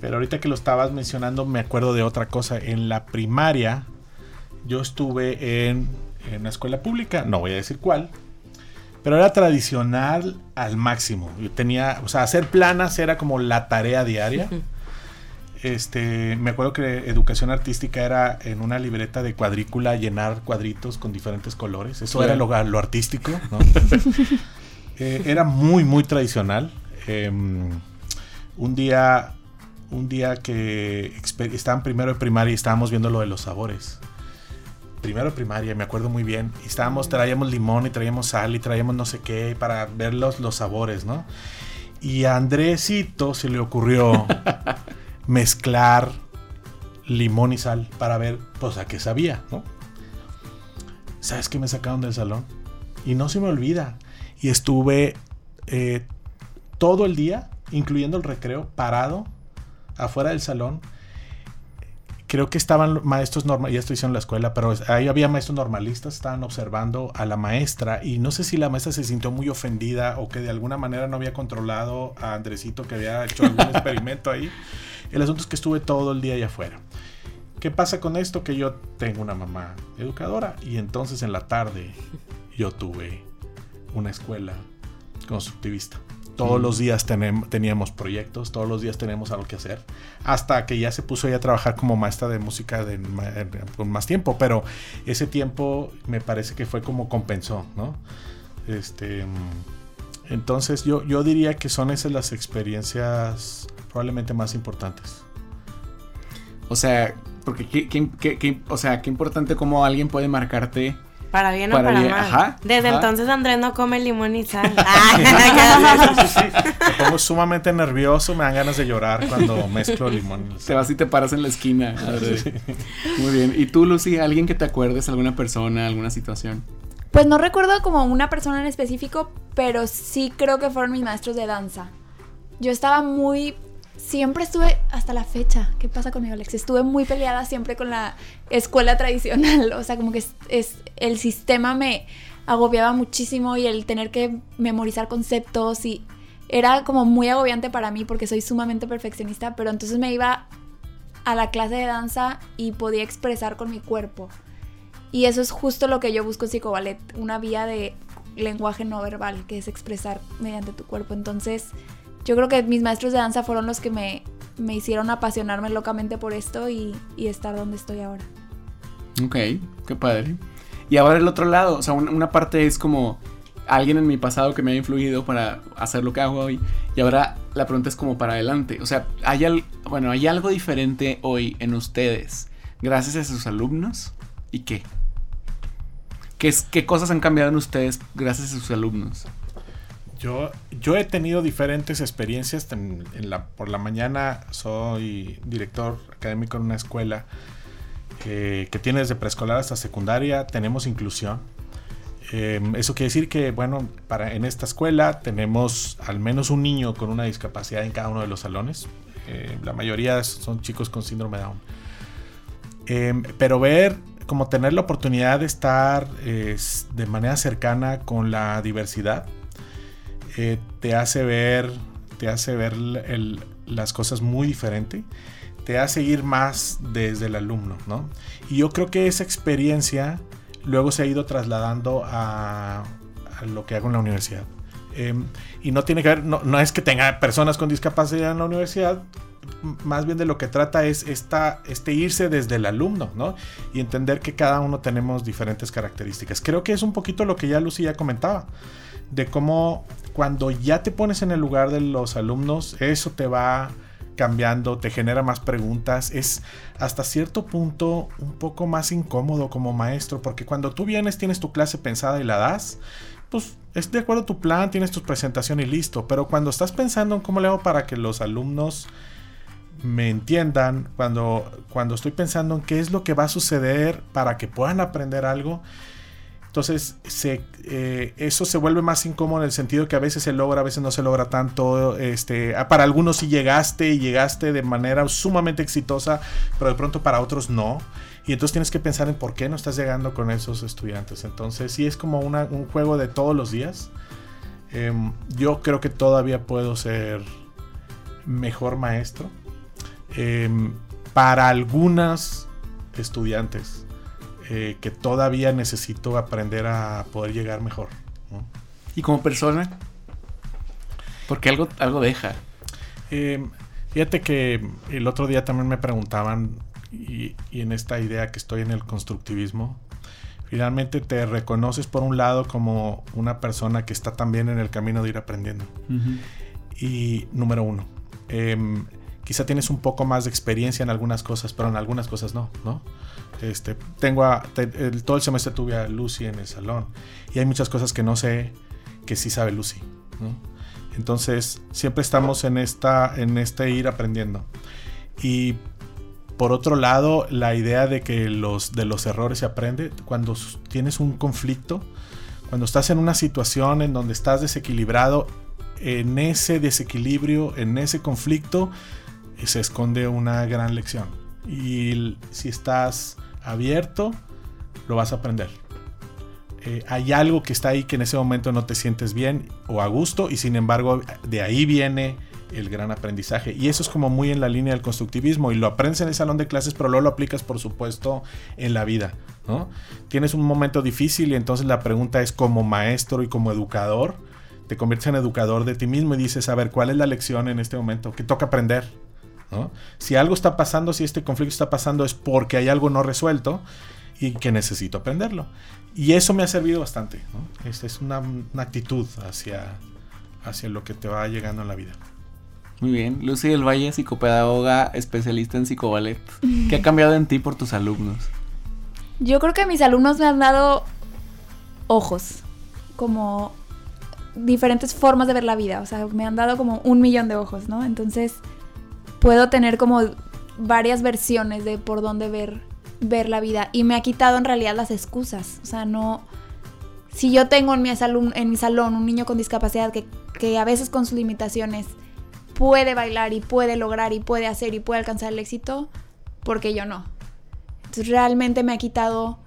pero ahorita que lo estabas mencionando me acuerdo de otra cosa. En la primaria yo estuve en, en una escuela pública, no voy a decir cuál, pero era tradicional al máximo. Yo tenía, o sea, hacer planas era como la tarea diaria. Este, me acuerdo que educación artística era en una libreta de cuadrícula llenar cuadritos con diferentes colores. Eso Claro. era lo, lo artístico, ¿no? <laughs> Eh, era muy, muy tradicional. Em, un día, un día que exper- estaba en primero de primaria y estábamos viendo lo de los sabores. Primero de primaria, me acuerdo muy bien. Estábamos, traíamos limón y traíamos sal y traíamos no sé qué para ver los, los sabores, ¿no? Y a Andresito se le ocurrió <laughs> mezclar limón y sal para ver, pues, a qué sabía, ¿no? ¿Sabes qué me sacaron del salón? Y no se me olvida. Y estuve eh, todo el día, incluyendo el recreo, parado afuera del salón. Creo que estaban maestros normalistas, ya estoy diciendo la escuela, pero ahí había maestros normalistas, estaban observando a la maestra y no sé si la maestra se sintió muy ofendida o que de alguna manera no había controlado a Andresito que había hecho algún <laughs> experimento ahí. El asunto es que estuve todo el día allá afuera. ¿Qué pasa con esto? Que yo tengo una mamá educadora y entonces en la tarde yo tuve una escuela constructivista. Todos Mm. los días teníamos proyectos, todos los días tenemos algo que hacer. Hasta que ya se puso ella a trabajar como maestra de música de con más tiempo, pero ese tiempo me parece que fue como compensó, ¿no? Este, mm, entonces yo, yo diría que son esas las experiencias probablemente más importantes. O sea, porque qué, qué- qué- qué- o sea, qué importante cómo alguien puede marcarte. Para bien o Para para bien, mal. ajá, Desde ajá. entonces Andrés no come limón y sal. <laughs> Sí, sí, sí. Me pongo sumamente nervioso, me dan ganas de llorar cuando mezclo limón. y Te sal. vas y te paras en la esquina. Andrés. Muy bien. ¿Y tú, Lucy, alguien que te acuerdes, alguna persona, alguna situación? Pues no recuerdo como una persona en específico, pero sí creo que fueron mis maestros de danza. Yo estaba muy... Siempre estuve, hasta la fecha, ¿qué pasa conmigo, Alex? Estuve muy peleada siempre con la escuela tradicional, o sea, como que es, el sistema me agobiaba muchísimo y el tener que memorizar conceptos y era como muy agobiante para mí porque soy sumamente perfeccionista, pero entonces me iba a la clase de danza y podía expresar con mi cuerpo. Y eso es justo lo que yo busco en psicoballet, una vía de lenguaje no verbal, que es expresar mediante tu cuerpo. Entonces, yo creo que mis maestros de danza fueron los que me, me hicieron apasionarme locamente por esto y, y estar donde estoy ahora. Ok, qué padre. Y ahora el otro lado, o sea, un- una parte es como alguien en mi pasado que me ha influido para hacer lo que hago hoy. Y ahora la pregunta es como para adelante. O sea, ¿hay, bueno, ¿hay algo diferente hoy en ustedes gracias a sus alumnos? ¿Y qué? ¿Qué, es- qué cosas han cambiado en ustedes gracias a sus alumnos? Yo, yo he tenido diferentes experiencias. En, la, por la mañana soy director académico en una escuela eh, que tiene desde preescolar hasta secundaria. Tenemos inclusión. Eh, eso quiere decir que, bueno, para, en esta escuela tenemos al menos un niño con una discapacidad en cada uno de los salones. Eh, la mayoría son chicos con síndrome Down. Eh, pero ver, como tener la oportunidad de estar de manera cercana con la diversidad, eh, te hace ver, te hace ver las cosas muy diferente, te hace ir más desde el alumno, ¿no? Y yo creo que esa experiencia luego se ha ido trasladando a, lo que hago en la universidad. Em, y no tiene que ver, no, no es que tenga personas con discapacidad en la universidad, más bien de lo que trata es esta, este irse desde el alumno, ¿no? Y entender que cada uno tenemos diferentes características. Creo que es un poquito lo que ya Lucy ya comentaba, de cómo cuando ya te pones en el lugar de los alumnos, eso te va cambiando, te genera más preguntas, es hasta cierto punto un poco más incómodo como maestro, porque cuando tú vienes, tienes tu clase pensada y la das, pues es de acuerdo a tu plan, tienes tu presentación y listo, pero cuando estás pensando en cómo le hago para que los alumnos me entiendan, cuando, cuando estoy pensando en qué es lo que va a suceder para que puedan aprender algo, Entonces, se, eh, eso se vuelve más incómodo en el sentido que a veces se logra, a veces no se logra tanto. Este, para algunos sí llegaste y llegaste de manera sumamente exitosa, pero de pronto para otros no. Y entonces tienes que pensar en por qué no estás llegando con esos estudiantes. Entonces, sí es como una- un juego de todos los días. Em, yo creo que todavía puedo ser mejor maestro. Em, para algunas estudiantes eh, que todavía necesito aprender a poder llegar mejor. ¿no? ¿Y como persona? Porque algo, algo deja. Eh, fíjate que el otro día también me preguntaban, y, y en esta idea que estoy en el constructivismo, finalmente te reconoces por un lado como una persona que está también en el camino de ir aprendiendo. Y número uno, em, quizá tienes un poco más de experiencia en algunas cosas, pero en algunas cosas no, ¿no? Este, tengo a, te- el- todo el semestre tuve a Lucy en el salón y hay muchas cosas que no sé que sí sabe Lucy, ¿no? Entonces, siempre estamos en esta en este ir aprendiendo. Y por otro lado, la idea de que los de los errores se aprende cuando tienes un conflicto, cuando estás en una situación en donde estás desequilibrado, en ese desequilibrio, en ese conflicto, se esconde una gran lección. Y si estás abierto, lo vas a aprender. Eh, hay algo que está ahí que en ese momento no te sientes bien o a gusto y sin embargo de ahí viene el gran aprendizaje. Y eso es como muy en la línea del constructivismo y lo aprendes en el salón de clases, pero luego lo aplicas por supuesto en la vida. ¿no? Tienes un momento difícil y entonces la pregunta es como maestro y como educador, te conviertes en educador de ti mismo y dices, a ver, ¿cuál es la lección en este momento? ¿Qué toca aprender? ¿No? Si algo está pasando, si este conflicto está pasando es porque hay algo no resuelto y que necesito aprenderlo. Y eso me ha servido bastante. ¿no? Esta es una, una actitud hacia, hacia lo que te va llegando en la vida. Muy bien. Lucy del Valle, psicopedagoga, especialista en psicoballet. ¿Qué ha cambiado en ti por tus alumnos? Yo creo que mis alumnos me han dado ojos, como diferentes formas de ver la vida, o sea, me han dado como un millón de ojos, ¿no? Entonces puedo tener como varias versiones de por dónde ver, ver la vida y me ha quitado en realidad las excusas, o sea, no... Si yo tengo en mi, salón, en mi salón un niño con discapacidad que, que a veces con sus limitaciones puede bailar y puede lograr y puede hacer y puede alcanzar el éxito, porque yo no. Entonces realmente me ha quitado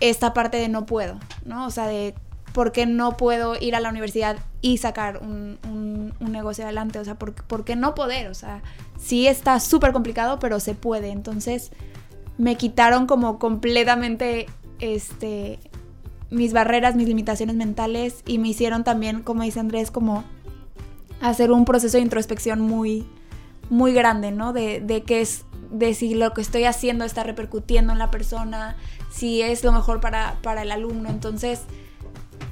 esta parte de no puedo, ¿no? O sea, de por qué no puedo ir a la universidad y sacar un, un- negocio adelante, o sea, ¿por, por qué no poder? O sea, sí está súper complicado, pero se puede. Entonces me quitaron como completamente este, mis barreras, mis limitaciones mentales y me hicieron también, como dice Andrés, como hacer un proceso de introspección muy, muy grande, ¿no? De, de qué es, de si lo que estoy haciendo está repercutiendo en la persona, si es lo mejor para, para el alumno. Entonces,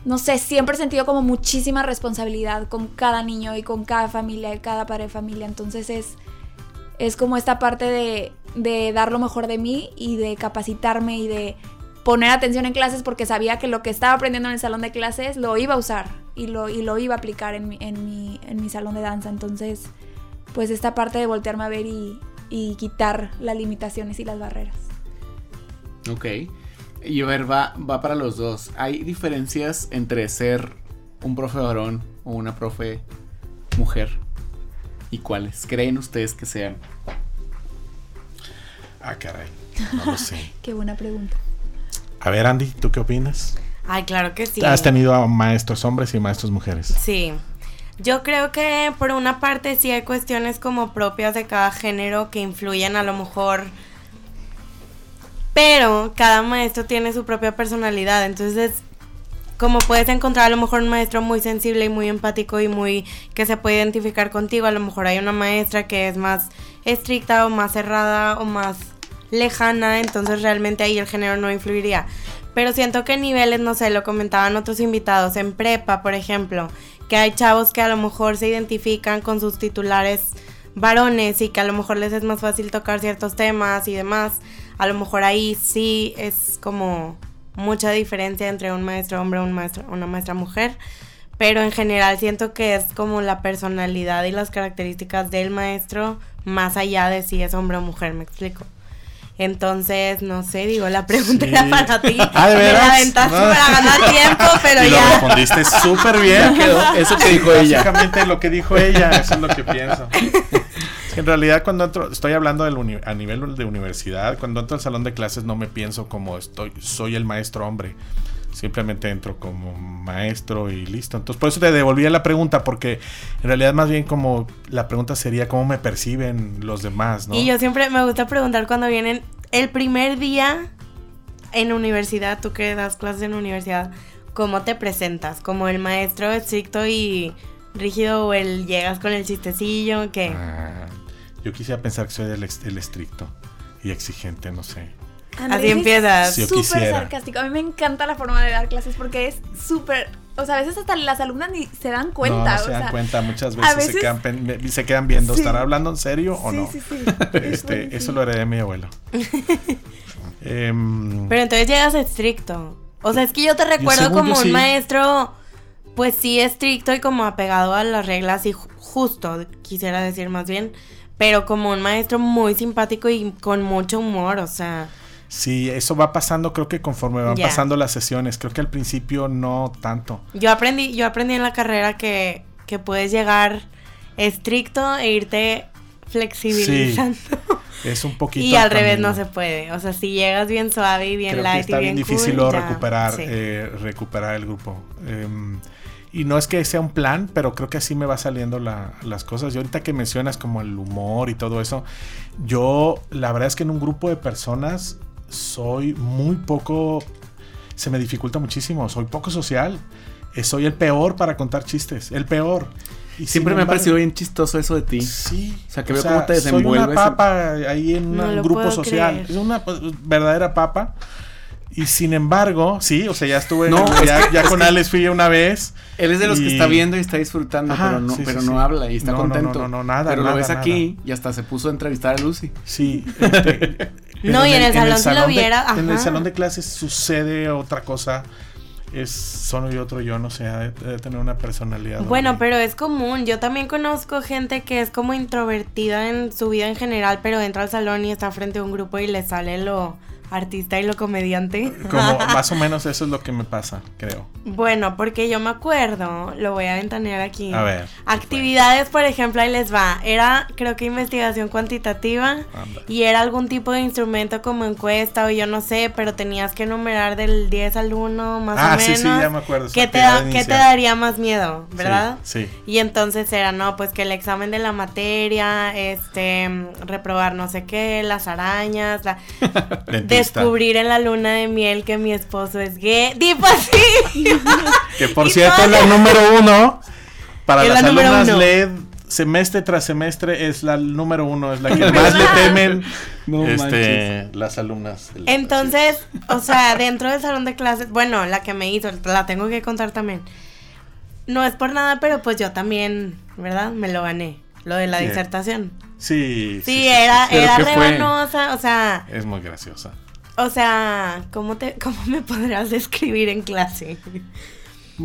no sé, siempre he sentido como muchísima responsabilidad con cada niño y con cada familia y cada padre de familia. Entonces es, es como esta parte de, de dar lo mejor de mí y de capacitarme y de poner atención en clases porque sabía que lo que estaba aprendiendo en el salón de clases lo iba a usar y lo, y lo iba a aplicar en mi, en, mi, en mi salón de danza. Entonces, pues esta parte de voltearme a ver y, y quitar las limitaciones y las barreras. Ok. Y a ver, va, va para los dos. ¿Hay diferencias entre ser un profe varón o una profe mujer? ¿Y cuáles creen ustedes que sean? Ah, caray. No lo sé. <laughs> Qué buena pregunta. A ver, Andy, ¿tú qué opinas? Ay, claro que sí. Has tenido a maestros hombres y maestros mujeres. Sí. Yo creo que por una parte sí hay cuestiones como propias de cada género que influyen a lo mejor, pero cada maestro tiene su propia personalidad, entonces como puedes encontrar a lo mejor un maestro muy sensible y muy empático y muy que se puede identificar contigo, a lo mejor hay una maestra que es más estricta o más cerrada o más lejana, entonces realmente ahí el género no influiría. Pero siento que niveles, no sé, lo comentaban otros invitados, en prepa, por ejemplo, que hay chavos que a lo mejor se identifican con sus titulares varones y que a lo mejor les es más fácil tocar ciertos temas y demás. A lo mejor ahí sí es como mucha diferencia entre un maestro hombre y un maestro, una maestra mujer. Pero en general siento que es como la personalidad y las características del maestro más allá de si es hombre o mujer, me explico. Entonces, no sé, digo, la pregunta Sí. era para ti. <laughs> Ah, ¿de Me la aventaste No. para ganar tiempo, pero y lo ya. respondiste súper bien. Quedó. Eso que dijo ella. Básicamente lo que dijo ella, eso es lo que pienso. <laughs> En realidad cuando entro, estoy hablando del uni- a nivel de universidad, cuando entro al salón de clases no me pienso como estoy, soy el maestro hombre. Simplemente entro como maestro y listo. Entonces por eso te devolví la pregunta, porque en realidad más bien como la pregunta sería cómo me perciben los demás, ¿no? Y yo siempre me gusta preguntar cuando vienen el primer día en universidad, tú que das clases en universidad, ¿cómo te presentas? ¿Como el maestro estricto y rígido o el llegas con el chistecillo? que Ah, yo quisiera pensar que soy el, estricto y exigente, no sé. Andrés Así es empiezas. Si yo Súper sarcástico. A mí me encanta la forma de dar clases porque es súper. O sea, a veces hasta las alumnas ni se dan cuenta. no, no o se dan sea, cuenta, muchas veces, veces- se, quedan, pen- me- se quedan viendo, Sí. ¿estará hablando en serio o Sí, no? sí, sí. <laughs> Es Este, eso lo heredé de mi abuelo. <laughs> Em, Pero entonces llegas estricto. O sea, es que yo te recuerdo como un sí. maestro, pues sí estricto y como apegado a las reglas y ju- justo, quisiera decir más bien, pero como un maestro muy simpático y con mucho humor, o sea, sí, eso va pasando, creo que conforme van pasando las sesiones. Creo que al principio no tanto. yo aprendí, yo aprendí en la carrera que, que puedes llegar estricto e irte flexibilizando. Es un <laughs> poquito. Y al revés camino. no se puede. O sea, si llegas bien suave y bien Creo que light está y bien bien difícil cool, luego ya, recuperar, sí. eh, recuperar el grupo. Em, y no es que sea un plan, pero creo que así me va saliendo la- las cosas. Y ahorita que mencionas como el humor y todo eso, yo la verdad es que en un grupo de personas soy muy poco, se me dificulta muchísimo, soy poco social. Eh, soy el peor para contar chistes, el peor. Y Siempre me ha parecido bien chistoso eso de ti. Sí. O sea, que veo cómo te Soy desenvuelves. una papa ahí en No un grupo social. creer. Es una pues, verdadera papa. Y sin embargo, sí, o sea, ya estuve. No, ya, ya con Alex fui una vez. Él es de los que está viendo y está disfrutando, Ajá, pero no, sí, pero sí, no sí. habla y está No, no, no, contento. no, no, nada, Pero nada, lo ves nada. aquí y hasta se puso a entrevistar a Lucy. Sí. <laughs> este, No, y en el salón si lo de- viera, En el salón de clases sucede otra cosa. Es solo y otro yo, no sé, de, debe tener una personalidad. Bueno, pero es común. Yo también conozco gente que es como introvertida en su vida en general, pero entra al salón y está frente a un grupo y le sale lo artista y lo comediante. Como <laughs> más o menos eso es lo que me pasa, creo. Bueno, porque yo me acuerdo, lo voy a ventanear aquí. A ver. Actividades, por ejemplo, ahí les va. Era, creo que investigación cuantitativa Anda. y era algún tipo de instrumento como encuesta o yo no sé, pero tenías que numerar del 10 al 1 más Ah, o sí, menos. sí, ya me acuerdo, ¿Qué te, da- ¿Qué te daría más miedo, verdad? Sí, sí. Y entonces era, no, pues que el examen de la materia, este, reprobar no sé qué, las arañas, la-. <laughs> descubrir en la luna de miel que mi esposo es gay. <laughs> Tipo así. Que por Y cierto la número uno. Para las la alumnas uno. LED, semestre tras semestre, es la número uno, es la que más le temen No este, las alumnas. Entonces, o sea, dentro del salón de clases, bueno, la que me hizo, la tengo que contar también. No es por nada, pero pues yo también, ¿verdad? Me lo gané. Lo de la Sí. disertación. Sí, Sí, era, ¿Pero era fue? rebanosa, o sea, Es muy graciosa. O sea, ¿cómo te, cómo me podrás describir en clase?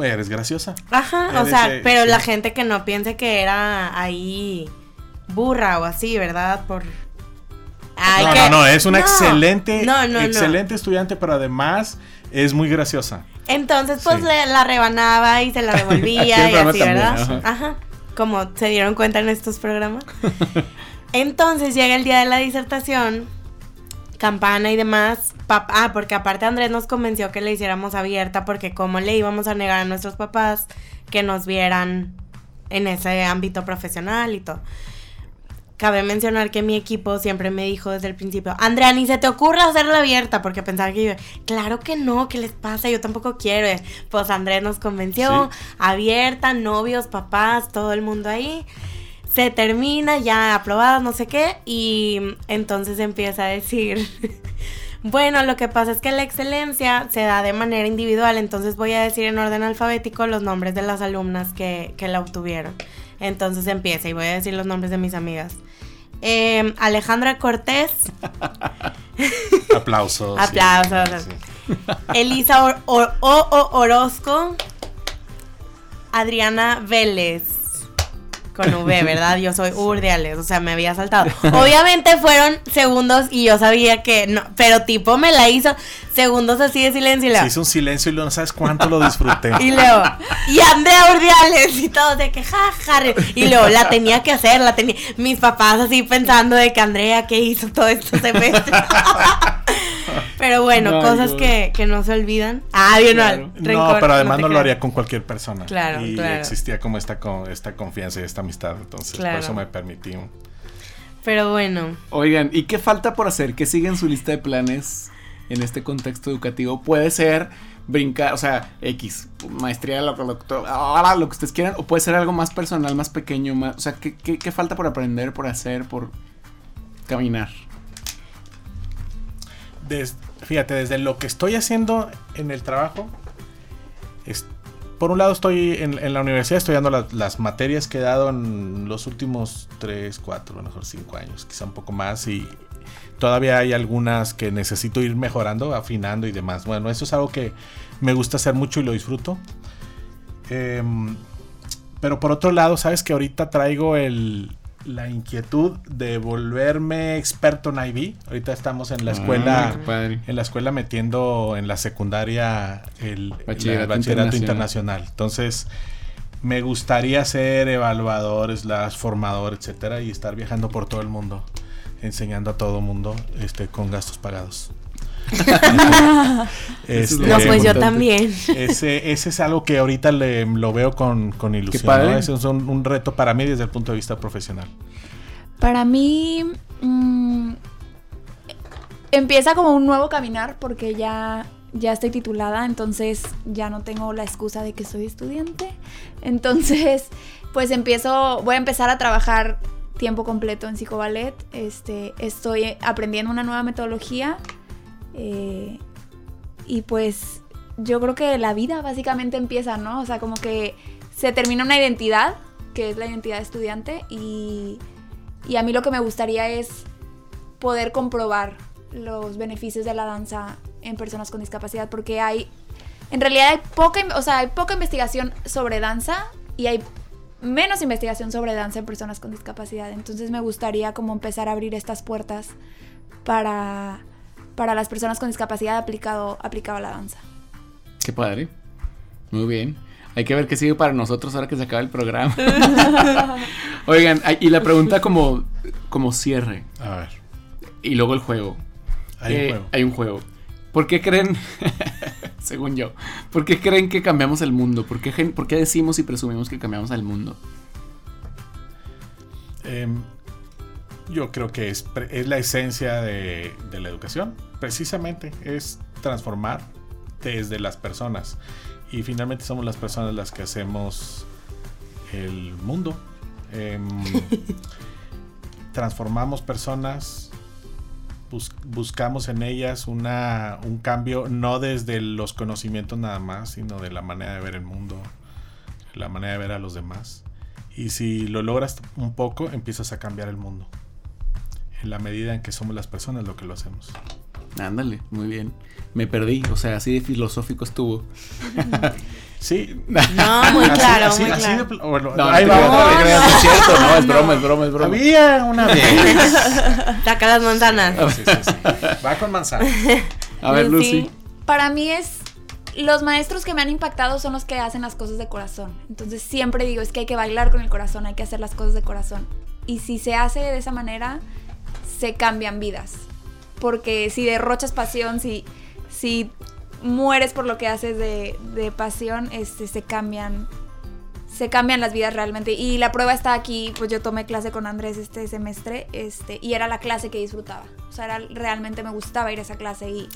Eres graciosa. Ajá, o sea, eh, pero sí. la gente que no piense que era ahí burra o así, ¿verdad? Por Ay, no, que- no, no, es una no, excelente, no, no, excelente estudiante, pero además es muy graciosa. Entonces, pues Sí. le- la rebanaba y se la <laughs> devolvía y así, también, ¿verdad? ajá. Ajá. Como se dieron cuenta en estos programas. Entonces llega el día de la disertación, campana y demás. pap- ah, porque aparte Andrés nos convenció que le hiciéramos abierta porque cómo le íbamos a negar a nuestros papás que nos vieran en ese ámbito profesional y todo. Cabe mencionar que mi equipo siempre me dijo desde el principio, Andrea, ni se te ocurra hacerla abierta, porque pensaba que yo, claro que no, ¿qué les pasa? Yo tampoco quiero. Pues Andrés nos convenció, Sí. abierta, novios, papás, todo el mundo ahí. Se termina, ya aprobadas, no sé qué, y entonces empieza a decir, <laughs> bueno, lo que pasa es que la excelencia se da de manera individual, entonces voy a decir en orden alfabético los nombres de las alumnas que, que la obtuvieron. Entonces empieza y voy a decir los nombres de mis amigas. Eh, Alejandra Cortés, <laughs> Aplausos. Aplausos. Sí. <laughs> Elisa Or- O- O- Orozco, Adriana Vélez. Con V, <laughs> ¿verdad? Yo soy Urdiales, o sea, me había saltado. <laughs> Obviamente fueron segundos y yo sabía que no, pero tipo me la hizo segundos así de silencio y Se luego, hizo un silencio y no sabes cuánto lo disfruté. <laughs> y luego, y Andrea Urdiales y todo de que jaja, y luego la tenía que hacer, la tenía, mis papás así pensando de que Andrea, ¿qué hizo todo esto semestre? <laughs> pero bueno, No, cosas yo- que, que no se olvidan. Ah, bien, Claro. no, rencor, pero además no, lo haría con cualquier persona. Claro, y claro. existía como esta, co- esta confianza y esta amistad. Entonces, Claro. por eso me permití. un- Pero bueno. Oigan, ¿y qué falta por hacer? ¿Qué sigue en su lista de planes en este contexto educativo? Puede ser brincar, o sea, X, maestría, lo, lo, lo- ahora lo que ustedes quieran, o puede ser algo más personal, más pequeño, más, o sea, ¿qué, qué, qué falta por aprender, por hacer, por caminar? Fíjate, desde lo que estoy haciendo en el trabajo, es- por un lado estoy en, la universidad, estoy dando las, materias que he dado en los últimos 3, 4, a lo mejor 5 años, quizá un poco más, y todavía hay algunas que necesito ir mejorando, afinando y demás. Bueno, eso es algo que me gusta hacer mucho y lo disfruto. Em, pero por otro lado, sabes que ahorita traigo el, la inquietud de volverme experto en IB. Ahorita estamos en la Ah, escuela, padre. en la escuela metiendo en la secundaria el bachillerato, internacional. internacional. Entonces, me gustaría ser evaluador, slash formador, etcétera, y estar viajando por todo el mundo, enseñando a todo el mundo, este, con gastos pagados. <laughs> Este, No, pues yo también. Ese, ese es algo que ahorita le, lo veo con, con ilusión. padre. ¿no? Ese es un, un reto para mí desde el punto de vista profesional. Para mí mm, empieza como un nuevo caminar porque ya, ya estoy titulada, entonces ya no tengo la excusa de que soy estudiante. Entonces, pues empiezo, voy a empezar a trabajar tiempo completo en psicoballet. Este, estoy aprendiendo una nueva metodología eh, y pues yo creo que la vida básicamente empieza, ¿no? O sea, como que se termina una identidad, que es la identidad de estudiante, y, y a mí lo que me gustaría es poder comprobar los beneficios de la danza en personas con discapacidad, porque hay, en realidad hay poca, o sea, hay poca investigación sobre danza y hay menos investigación sobre danza en personas con discapacidad. Entonces me gustaría como empezar a abrir estas puertas para, para las personas con discapacidad aplicado, aplicado a la danza. Qué padre. Muy bien. Hay que ver qué sigue para nosotros ahora que se acaba el programa. <laughs> Oigan, y la pregunta como, como cierre. A ver. Y luego el juego. Hay un Eh, juego. Hay un juego. ¿Por qué creen, <laughs> según yo, por qué creen que cambiamos el mundo? ¿Por qué, gen- por qué decimos y presumimos que cambiamos el mundo? Em, yo creo que es, es la esencia de, de la educación. Precisamente es transformar desde las personas. Y finalmente somos las personas las que hacemos el mundo. Em, <laughs> transformamos personas, bus- buscamos en ellas una, un cambio no desde los conocimientos nada más, sino de la manera de ver el mundo, la manera de ver a los demás. Y si lo logras un poco, empiezas a cambiar el mundo. En la medida en que somos las personas lo que lo hacemos. Ándale, muy bien. Me perdí, o sea, así de filosófico estuvo. <laughs> Sí. No, muy Así- <laughs> claro, así- muy así claro. de pl- bueno, No, ahí no va creas, vez. no es cierto, no, es broma, es broma, es broma. Había una <laughs> vez. Saca las manzanas. Sí, sí, sí. Va con manzana. A ver, Lucy. Sí, para mí es los maestros que me han impactado son los que hacen las cosas de corazón. Entonces siempre digo, es que hay que bailar con el corazón, hay que hacer las cosas de corazón. Y si se hace de esa manera, se cambian vidas. Porque si derrochas pasión, si, si mueres por lo que haces de, de pasión, este, se cambian se cambian las vidas realmente. Y la prueba está aquí, pues yo tomé clase con Andrés este semestre, este, y era la clase que disfrutaba. O sea, era, realmente me gustaba ir a esa clase y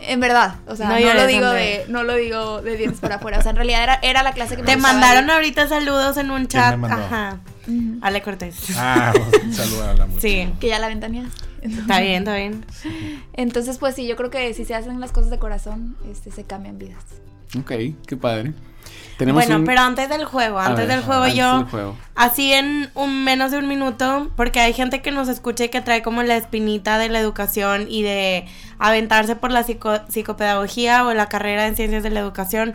en verdad, o sea, No lo digo de, no lo digo de dientes para afuera. O sea, en realidad era, era la clase que me Te gustaba mandaron ir. ahorita saludos en un chat. me Ale Cortés. Ah, <laughs> un saludo a la muchacha. Sí. Que ya la ventaneas. Está bien, está bien. Entonces, pues sí, yo creo que si se hacen las cosas de corazón, este, se cambian vidas. Ok, qué padre. Tenemos bueno, un- pero antes del juego, A antes ver, del juego antes yo, del juego. así en un menos de un minuto, porque hay gente que nos escucha y que trae como la espinita de la educación y de aventarse por la psico- psicopedagogía o la carrera en ciencias de la educación.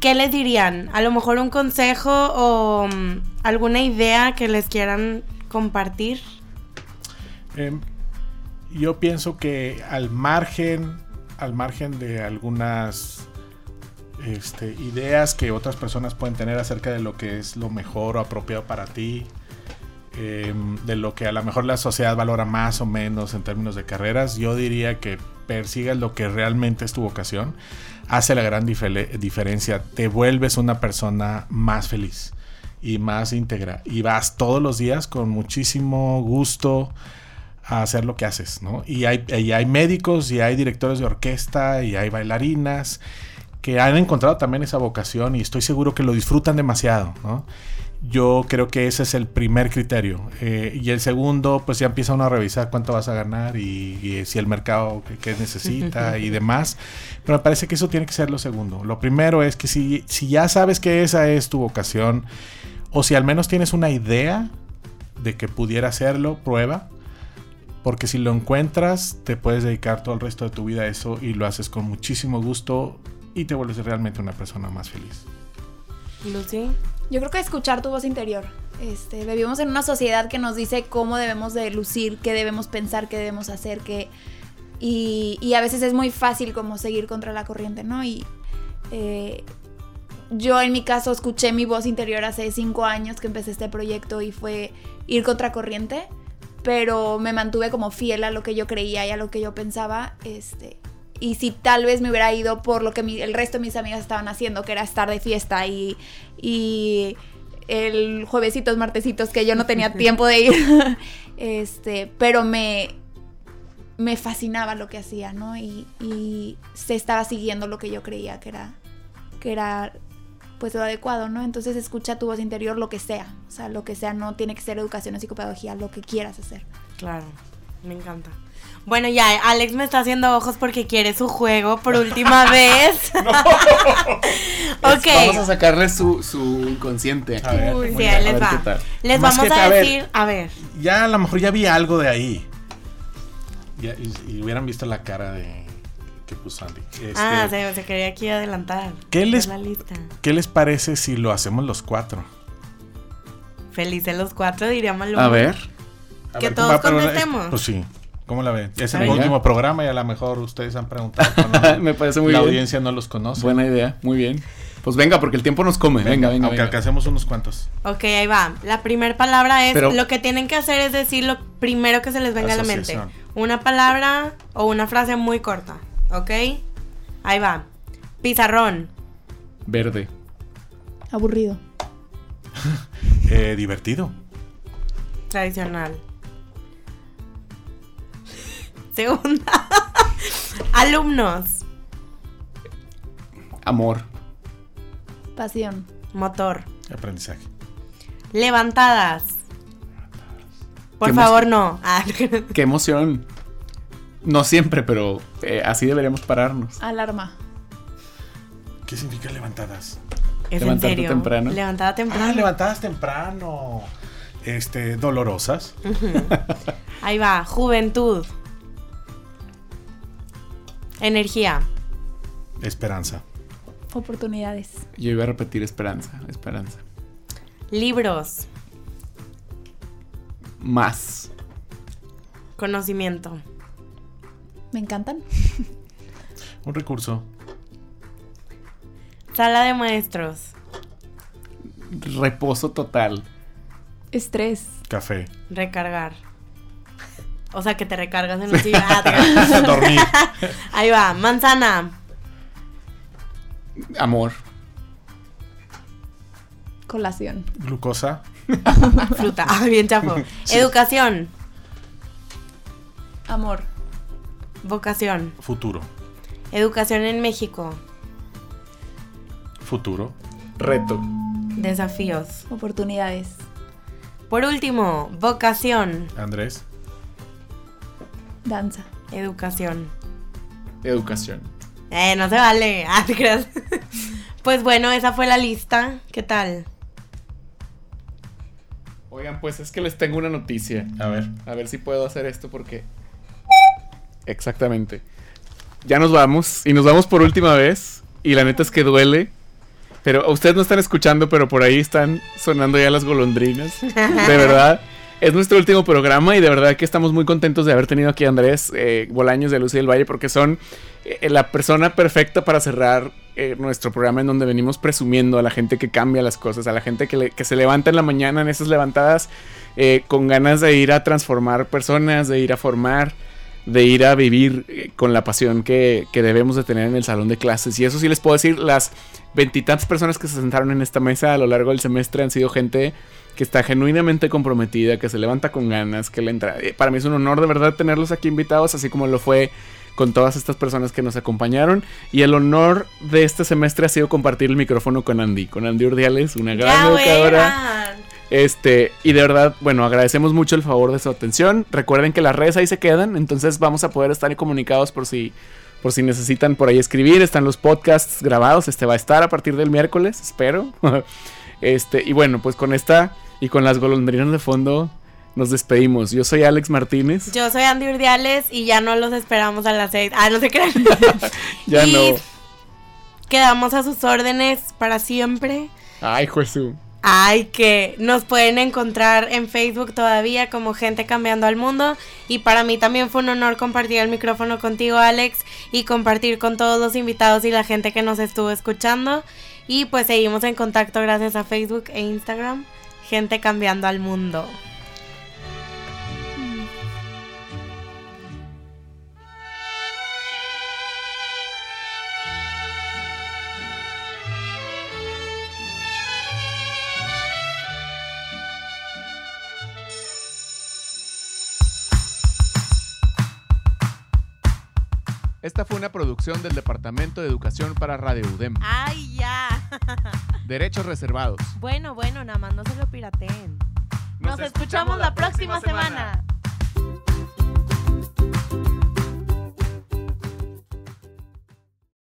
¿Qué les dirían? A lo mejor un consejo o mm, alguna idea que les quieran compartir. Em, yo pienso que al margen, al margen de algunas este, ideas que otras personas pueden tener acerca de lo que es lo mejor o apropiado para ti, em, de lo que a lo mejor la sociedad valora más o menos en términos de carreras, yo diría que persigas lo que realmente es tu vocación, hace la gran difere- diferencia, te vuelves una persona más feliz y más íntegra y vas todos los días con muchísimo gusto a hacer lo que haces, ¿no? Y hay, y hay médicos y hay directores de orquesta y hay bailarinas que han encontrado también esa vocación y estoy seguro que lo disfrutan demasiado, ¿no? Yo creo que ese es el primer criterio. Eh, y el segundo, pues ya empieza uno a revisar cuánto vas a ganar y, y si el mercado que, que necesita <laughs> y demás. Pero me parece que eso tiene que ser lo segundo. Lo primero es que si, si ya sabes que esa es tu vocación, o si al menos tienes una idea de que pudiera hacerlo, prueba. Porque si lo encuentras, te puedes dedicar todo el resto de tu vida a eso y lo haces con muchísimo gusto y te vuelves realmente una persona más feliz. Lucy. Yo creo que escuchar tu voz interior. Este, vivimos en una sociedad que nos dice cómo debemos de lucir, qué debemos pensar, qué debemos hacer, qué... Y, y a veces es muy fácil como seguir contra la corriente, ¿no? Y eh, yo en mi caso escuché mi voz interior hace cinco años que empecé este proyecto y fue ir contra corriente, pero me mantuve como fiel a lo que yo creía y a lo que yo pensaba, este, y si tal vez me hubiera ido por lo que mi- el resto de mis amigas estaban haciendo, que era estar de fiesta y, y el juevesitos, martesitos, que yo no tenía <laughs> tiempo de ir, <laughs> este, pero me, me fascinaba lo que hacía, ¿no? Y, y se estaba siguiendo lo que yo creía que era, que era pues lo adecuado, ¿no? Entonces escucha tu voz interior lo que sea, o sea, lo que sea, no tiene que ser educación o psicopedagogía, lo que quieras hacer. Claro, me encanta. Bueno, ya, Alex me está haciendo ojos porque quiere su juego por última <laughs> vez. <laughs> ok. Vamos a sacarle su, su inconsciente. A ver, Uy, sí, les A ver va. Les Más vamos que- a a ver. decir, a ver, Ya a lo mejor ya vi algo de ahí. Ya- y, y hubieran visto la cara de que puso Andy. Este, ah, se, se quería aquí adelantar. ¿Qué les- Ver la lista. ¿Qué les parece si lo hacemos los cuatro? Felices los cuatro, diría Maluma. A ver. A Que ver, todos va, pero- contestemos. Pues sí. ¿Cómo la ven? Es el Venga. último programa y a lo mejor ustedes han preguntado. <laughs> Me parece muy la bien. audiencia no los conoce. Buena idea, muy bien. Pues venga, porque el tiempo nos come. Venga, venga, Aunque venga. alcancemos unos cuantos. Ok, ahí va. La primera palabra es, Pero- lo que tienen que hacer es decir lo primero que se les venga a la mente. Una palabra o una frase muy corta, ¿ok? Ahí va. Pizarrón, Verde. Aburrido. <laughs> Eh, divertido. tradicional. Segunda. <laughs> Alumnos, Amor. Pasión. motor. Aprendizaje. Levantadas. Por ¿Qué favor, no. <laughs> Ah, Qué emoción. No siempre, pero eh, así deberíamos pararnos. Alarma. ¿Qué significa levantadas? ¿Es en Levantarte serio? temprano. Levantada temprano. Ah, levantadas temprano. Este, dolorosas. Ahí va. Juventud. Energía. Esperanza. Oportunidades. Yo iba a repetir esperanza, esperanza. Libros. Más. Conocimiento. Me encantan. <laughs> Un recurso. Sala de maestros. Reposo total. Estrés. Café. Recargar. O sea, que te recargas en la silla. Ah, Dormir. <laughs> Ahí va. Manzana. Amor. Colación. Glucosa. <laughs> Fruta. Ah, bien chafo. Educación. Amor. Vocación. Futuro. Educación en México. Futuro. Reto. Desafíos. Oportunidades. Por último, vocación. Andrés. Danza. Educación. Educación. Eh, no se vale. <laughs> Ah, te creas. Pues bueno, esa fue la lista. ¿Qué tal? Oigan, pues es que les tengo una noticia. A ver. A ver si puedo hacer esto porque... Exactamente. Ya nos vamos y nos vamos por última vez. Y la neta es que duele. Pero ustedes no están escuchando, pero por ahí están sonando ya las golondrinas. De verdad. Es nuestro último programa y de verdad que estamos muy contentos de haber tenido aquí a Andrés eh, Bolaños de Luz del Valle porque son eh, la persona perfecta para cerrar eh, nuestro programa en donde venimos presumiendo a la gente que cambia las cosas, a la gente que, le- que se levanta en la mañana en esas levantadas eh, con ganas de ir a transformar personas, de ir a formar, de ir a vivir eh, con la pasión que, que debemos de tener en el salón de clases. Y eso sí les puedo decir, las veintitantas personas que se sentaron en esta mesa a lo largo del semestre han sido gente que está genuinamente comprometida, que se levanta con ganas, que le entra. eh, Para mí es un honor de verdad tenerlos aquí invitados, así como lo fue con todas estas personas que nos acompañaron. Y el honor de este semestre ha sido compartir el micrófono con Andy, con Andy Urdiales, una gran educadora. Este, y de verdad, bueno, agradecemos mucho el favor de su atención. Recuerden que las redes ahí se quedan, entonces vamos a poder estar comunicados por si, por si necesitan por ahí escribir. Están los podcasts grabados, este va a estar a partir del miércoles, espero. <laughs> Este, y bueno, pues con esta y con las golondrinas de fondo nos despedimos. Yo soy Alex Martínez. Yo soy Andy Urdiales y ya no los esperamos a las seis. Ah, no se crean. <laughs> Ya Y no. Quedamos a sus órdenes para siempre. Ay, Jesús. Ay, que nos pueden encontrar en Facebook todavía como Gente Cambiando al Mundo. Y para mí también fue un honor compartir el micrófono contigo, Alex, y compartir con todos los invitados y la gente que nos estuvo escuchando. Y pues seguimos en contacto gracias a Facebook e Instagram. Gente Cambiando al Mundo. Esta fue una producción del Departamento de Educación para Radio UDEM. ¡Ay, ya! <laughs> Derechos reservados. Bueno, bueno, nada más no se lo pirateen. Nos, escuchamos, la próxima, semana.